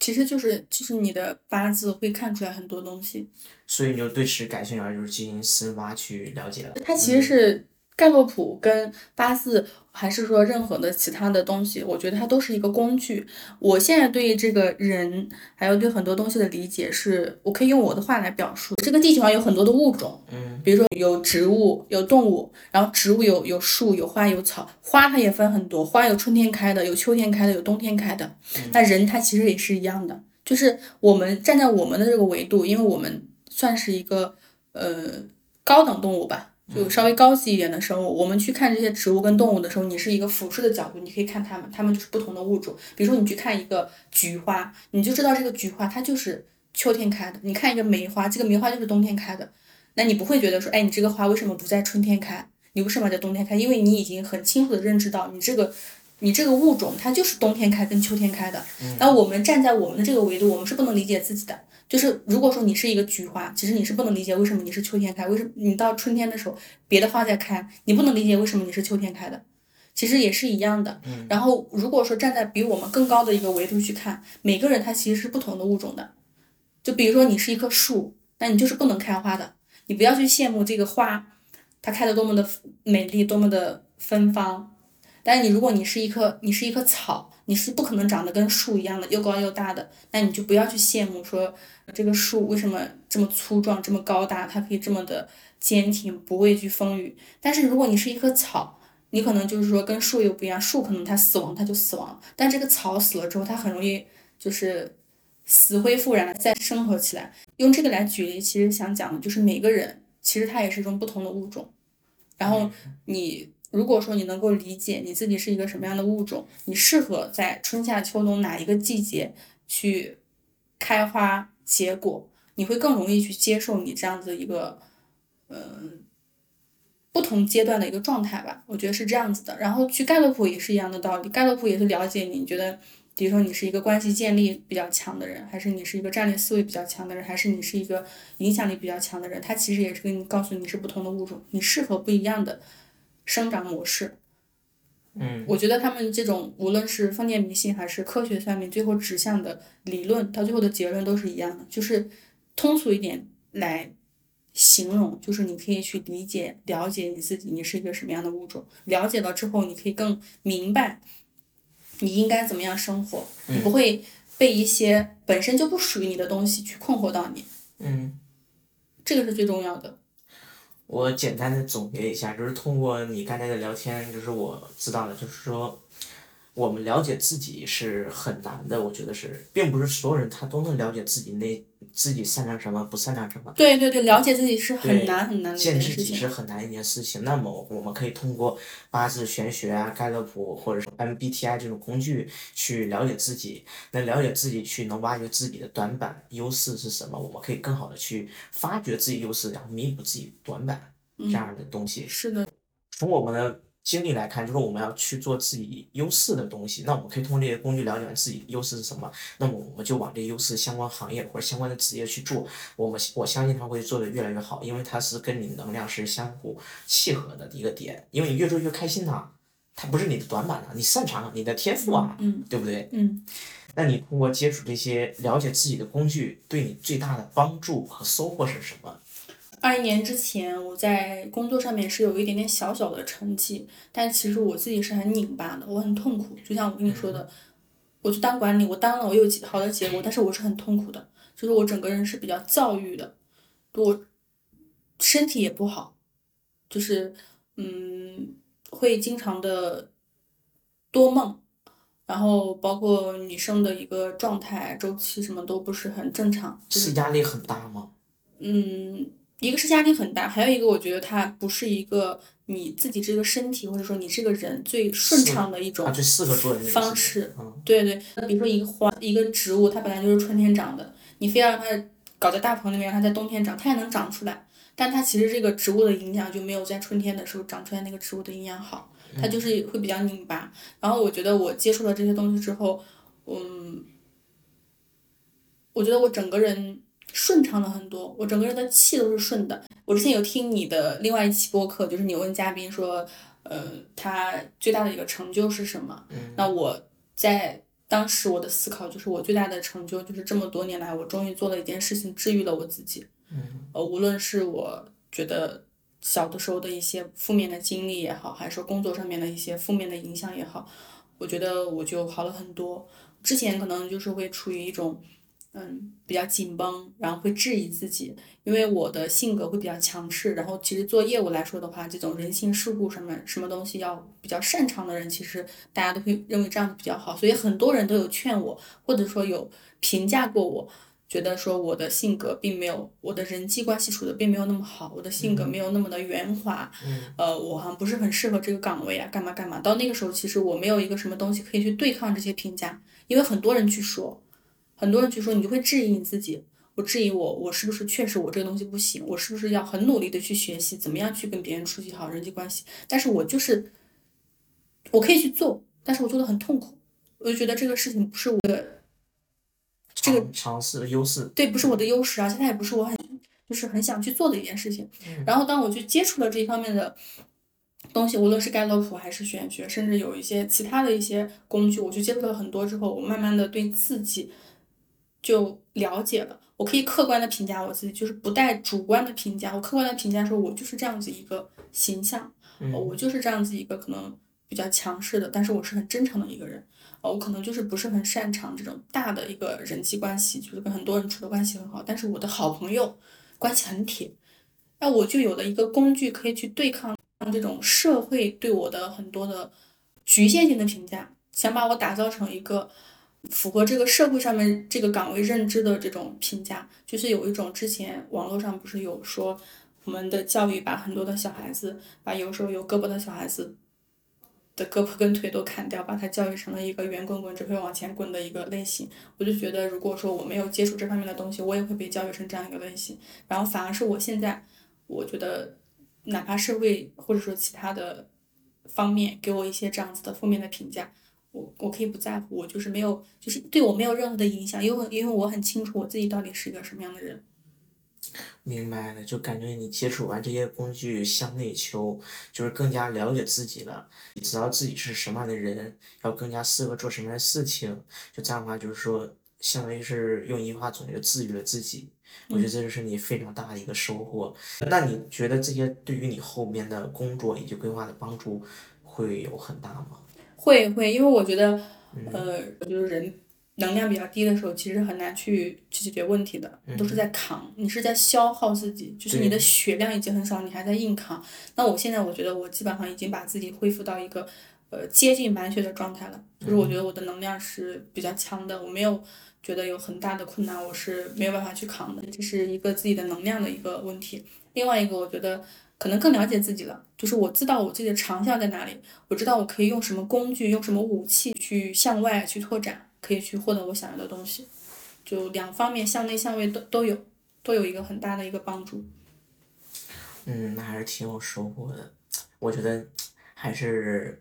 其实就是就是你的八字会看出来很多东西，所以你就对此感兴趣，而就是进行深挖去了解了。它其实是盖洛普跟八四，还是说任何的其他的东西，我觉得它都是一个工具。我现在对这个人，还有对很多东西的理解是，我可以用我的话来表述。这个地球上有很多的物种，嗯，比如说有植物，有动物，然后植物有有树，有花，有草，花它也分很多，花有春天开的，有秋天开的，有冬天开的。那人他其实也是一样的，就是我们站在我们的这个维度，因为我们算是一个呃高等动物吧，就稍微高级一点的生物。我们去看这些植物跟动物的时候，你是一个俯视的角度，你可以看它们，它们就是不同的物种。比如说你去看一个菊花，你就知道这个菊花它就是秋天开的；你看一个梅花，这个梅花就是冬天开的。那你不会觉得说，哎，你这个花为什么不在春天开？你为什么在冬天开？因为你已经很清楚的认知到，你这个你这个物种它就是冬天开跟秋天开的。那我们站在我们的这个维度，我们是不能理解自己的。就是如果说你是一个菊花，其实你是不能理解为什么你是秋天开，为什么你到春天的时候别的花在开，你不能理解为什么你是秋天开的。其实也是一样的。嗯然后如果说站在比我们更高的一个维度去看，每个人他其实是不同的物种的。就比如说你是一棵树，那你就是不能开花的，你不要去羡慕这个花，它开的多么的美丽，多么的芬芳。但是你如果你是一棵你是一棵草，你是不可能长得跟树一样的又高又大的，那你就不要去羡慕说这个树为什么这么粗壮、这么高大，它可以这么的坚挺，不畏惧风雨。但是如果你是一棵草，你可能就是说跟树又不一样，树可能它死亡它就死亡，但这个草死了之后，它很容易就是死灰复燃，再生活起来。用这个来举例，其实想讲的就是每个人其实他也是一种不同的物种，然后你。如果说你能够理解你自己是一个什么样的物种，你适合在春夏秋冬哪一个季节去开花结果，你会更容易去接受你这样子一个，嗯、不同阶段的一个状态吧。我觉得是这样子的。然后去盖洛普也是一样的道理，盖洛普也是了解你，你觉得，比如说你是一个关系建立比较强的人，还是你是一个战略思维比较强的人，还是你是一个影响力比较强的人，他其实也是跟你告诉你是不同的物种，你适合不一样的生长模式。嗯我觉得他们这种无论是封建迷信还是科学算命，最后指向的理论，到最后的结论都是一样的，就是通俗一点来形容，就是你可以去理解、了解你自己，你是一个什么样的物种。了解了之后，你可以更明白你应该怎么样生活，你不会被一些本身就不属于你的东西去困惑到你，嗯。这个是最重要的。我简单的总结一下，就是通过你刚才的聊天，就是我知道的，就是说，我们了解自己是很难的。我觉得是，并不是所有人他都能了解自己内自己擅长什么，不擅长什么。对对对，了解自己是很难很难的一见自己件事情。是很难一件事情。那么我们可以通过八字玄学啊、盖勒普或者是 MBTI 这种工具去了解自己，能了解自己，去能挖掘自己的短板、优势是什么，我们可以更好的去发掘自己优势，然后弥补自己短板这样的东西。是的，从我们的经历来看，就是我们要去做自己优势的东西。那我们可以通过这些工具了解自己优势是什么，那么我们就往这优势相关行业或者相关的职业去做。我们我相信它会做得越来越好，因为它是跟你能量是相互契合的一个点。因为你越做越开心呐、它不是你的短板啊，你擅长啊，你的天赋啊，嗯对不对？嗯。那你通过接触这些了解自己的工具，对你最大的帮助和收获是什么？二一年之前，我在工作上面是有一点点小小的成绩，但其实我自己是很拧巴的，我很痛苦。就像我跟你说的，我去当管理，我当了，我有好的结果，但是我是很痛苦的，就是我整个人是比较躁郁的，我身体也不好，就是嗯，会经常的多梦，然后包括女生的一个状态、周期什么都不是很正常，就是是压力很大吗？嗯，一个是压力很大，还有一个我觉得它不是一个你自己这个身体或者说你这个人最顺畅的一种啊，最适合做的方式。嗯对对，比如说一个花一个植物，它本来就是春天长的，你非要让它搞在大棚里面，让它在冬天长，它也能长出来，但它其实这个植物的营养就没有在春天的时候长出来那个植物的营养好，它就是会比较拧巴。然后我觉得我接触了这些东西之后，嗯，我觉得我整个人顺畅了很多，我整个人的气都是顺的。我之前有听你的另外一期播客，就是你问嘉宾说，呃，他最大的一个成就是什么？那我在当时我的思考就是，我最大的成就就是这么多年来，我终于做了一件事情，治愈了我自己。呃，无论是我觉得小的时候的一些负面的经历也好，还是说工作上面的一些负面的影响也好，我觉得我就好了很多。之前可能就是会处于一种嗯比较紧绷，然后会质疑自己，因为我的性格会比较强势。然后其实做业务来说的话，这种人情世故什么什么东西要比较擅长的人，其实大家都会认为这样子比较好。所以很多人都有劝我，或者说有评价过我。觉得说我的性格并没有，我的人际关系处的并没有那么好，我的性格没有那么的圆滑，呃，我好像不是很适合这个岗位啊，干嘛干嘛。到那个时候，其实我没有一个什么东西可以去对抗这些评价，因为很多人去说，很多人去说，你就会质疑你自己。我质疑我，我是不是确实我这个东西不行？我是不是要很努力的去学习，怎么样去跟别人处理好人际关系？但是我就是，我可以去做，但是我做的很痛苦，我就觉得这个事情不是我的。这个尝试的优势，对，不是我的优势，而且它也不是我很就是很想去做的一件事情。然后当我去接触了这一方面的东西，无论是盖洛普还是玄学，甚至有一些其他的一些工具，我去接触了很多之后，我慢慢的对自己就了解了。我可以客观的评价我自己，就是不带主观的评价。我客观的评价说，我就是这样子一个形象，哦，我就是这样子一个可能比较强势的，但是我是很真诚的一个人。哦，我可能就是不是很擅长这种大的一个人际关系，就是跟很多人处的关系很好，但是我的好朋友关系很铁，那我就有了一个工具可以去对抗这种社会对我的很多的局限性的评价，想把我打造成一个符合这个社会上面这个岗位认知的这种评价，就是有一种之前网络上不是有说我们的教育把很多的小孩子，把有时候有胳膊的小孩子。的胳膊跟腿都砍掉，把他教育成了一个圆滚滚只会往前滚的一个类型。我就觉得，如果说我没有接触这方面的东西，我也会被教育成这样一个类型。然后反而是我现在，我觉得，哪怕社会或者说其他的方面给我一些这样子的负面的评价，我我可以不在乎，我就是没有，就是对我没有任何的影响，因为因为我很清楚我自己到底是一个什么样的人。明白了，就感觉你接触完这些工具向内求，就是更加了解自己了，你知道自己是什么样的人，要更加适合做什么样的事情。就这样的话，就是说，相当于是用一句话总结，治愈了自己。我觉得这就是你非常大的一个收获。那你觉得这些对于你后面的工作以及规划的帮助会有很大吗？会会，因为我觉得，呃，就是人。能量比较低的时候，其实很难去去解决问题的，都是在扛，你是在消耗自己，就是你的血量已经很少，你还在硬扛。那我现在我觉得我基本上已经把自己恢复到一个呃接近满血的状态了，就是我觉得我的能量是比较强的，我没有觉得有很大的困难，我是没有办法去扛的，这是一个自己的能量的一个问题。另外一个，我觉得可能更了解自己了，就是我知道我自己的长项在哪里，我知道我可以用什么工具，用什么武器去向外去拓展。可以去获得我想要的东西，就两方面向内向外都都有，都有一个很大的一个帮助。嗯，那还是挺有收获的。我觉得还是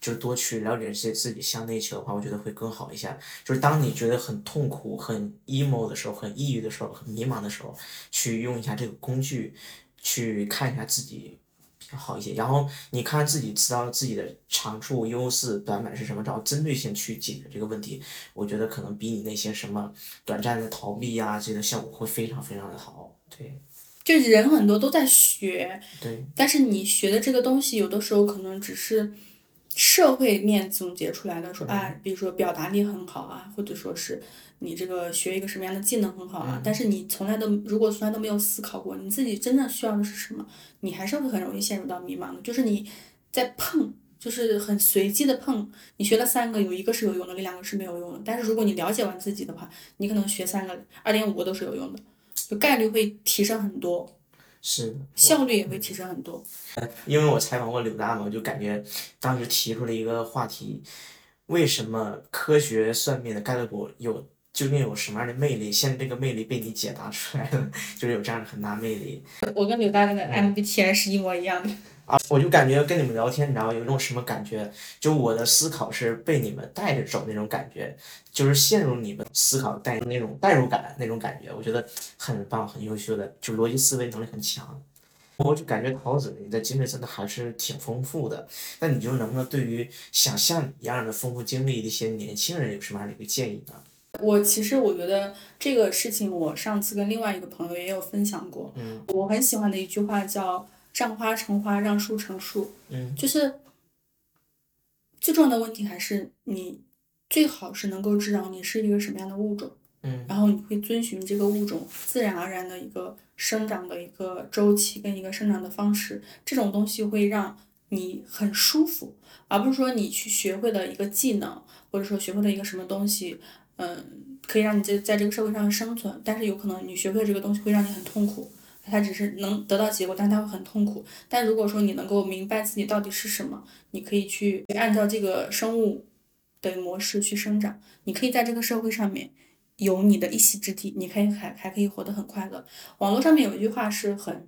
就多去了解这些自己向内求的话，我觉得会更好一些。就是当你觉得很痛苦、很 emo 的时候、很抑郁的时候、很迷茫的时候，去用一下这个工具，去看一下自己比较。好一些，然后你看自己知道自己的长处、优势、短板是什么，然后针对性去解决这个问题，我觉得可能比你那些什么短暂的逃避呀，这个效果会非常非常的好。对，就人很多都在学，对，但是你学的这个东西，有的时候可能只是社会面总结出来的，说啊，比如说表达力很好啊，或者说是。你这个学一个什么样的技能很好啊，但是你从来都如果从来都没有思考过你自己真正需要的是什么，你还是会很容易陷入到迷茫的。就是你在碰，就是很随机的碰。你学了三个，有一个是有用的，那两个是没有用的。但是如果你了解完自己的话，你可能学三个，二点五个都是有用的，就概率会提升很多，是效率也会提升很多。因为我采访过柳大嘛，我就感觉当时提出了一个话题：为什么科学算命的盖勒普有？究竟有什么样的魅力？现在这个魅力被你解答出来了，就是有这样的很大魅力。我跟柳大那个 MBTI 是一模一样的。啊，我就感觉跟你们聊天，你知道有一种什么感觉？就我的思考是被你们带着走那种感觉，就是陷入你们思考带那种代入感那种感觉，我觉得很棒，很优秀的，就逻辑思维能力很强。我就感觉桃子你的经历真的还是挺丰富的。那你就能不能对于想像你一样的丰富经历的一些年轻人有什么样的一个建议呢？我其实我觉得这个事情，我上次跟另外一个朋友也有分享过。嗯。我很喜欢的一句话叫“让花成花，让树成树”。嗯。就是最重要的问题还是你最好是能够知道你是一个什么样的物种。嗯。然后你会遵循这个物种自然而然的一个生长的一个周期跟一个生长的方式，这种东西会让你很舒服，而不是说你去学会了一个技能，或者说学会了一个什么东西。嗯，可以让你在在这个社会上生存，但是有可能你学会这个东西会让你很痛苦，它只是能得到结果，但他会很痛苦。但如果说你能够明白自己到底是什么，你可以去按照这个生物的模式去生长，你可以在这个社会上面有你的一席之地，你可以还还可以活得很快乐。网络上面有一句话是很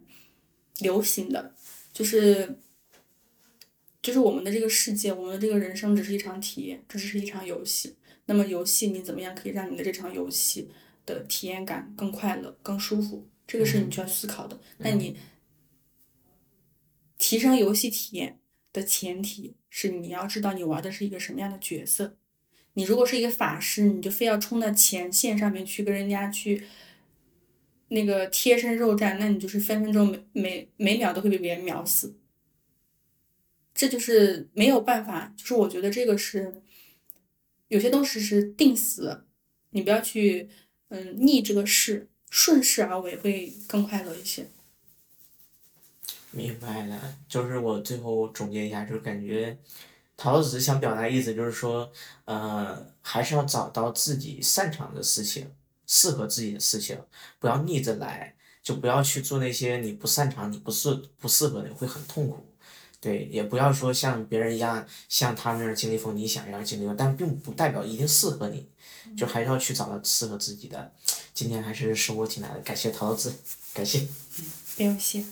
流行的，就是就是我们的这个世界，我们的这个人生只是一场体验，这只是一场游戏。那么游戏你怎么样可以让你的这场游戏的体验感更快乐、更舒服？这个是你需要思考的。那你提升游戏体验的前提是你要知道你玩的是一个什么样的角色。你如果是一个法师，你就非要冲到前线上面去跟人家去那个贴身肉战，那你就是分分钟每每每秒都会被别人秒死。这就是没有办法，就是我觉得这个是有些东西是定死，你不要去嗯逆这个势，顺势而为会更快乐一些。明白了，就是我最后总结一下，就是感觉陶子想表达意思就是说，呃，还是要找到自己擅长的事情，适合自己的事情，不要逆着来，就不要去做那些你不擅长、你不适不适合的，会很痛苦。对，也不要说像别人一样，像他们那样经历风你想要经历，但并不代表一定适合你，就还是要去找到适合自己的。今天还是生活挺难的，感谢桃子，感谢。不用谢。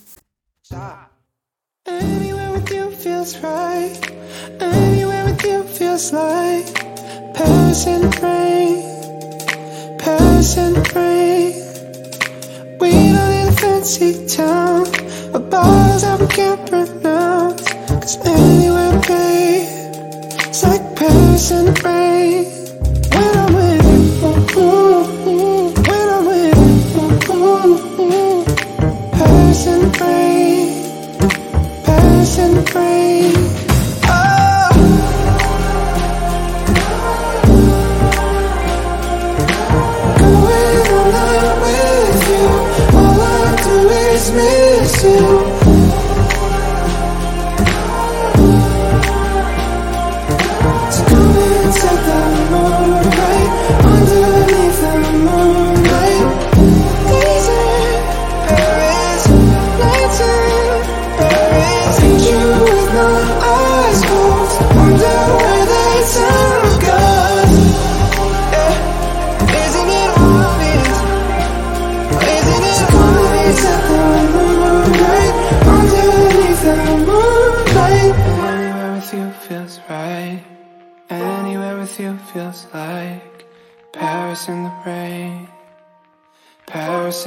It's anywhere, babe. It's like Paris and rain.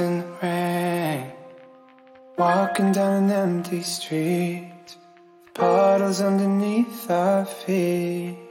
In the rain. Walking down an empty street. Puddles underneath our feet.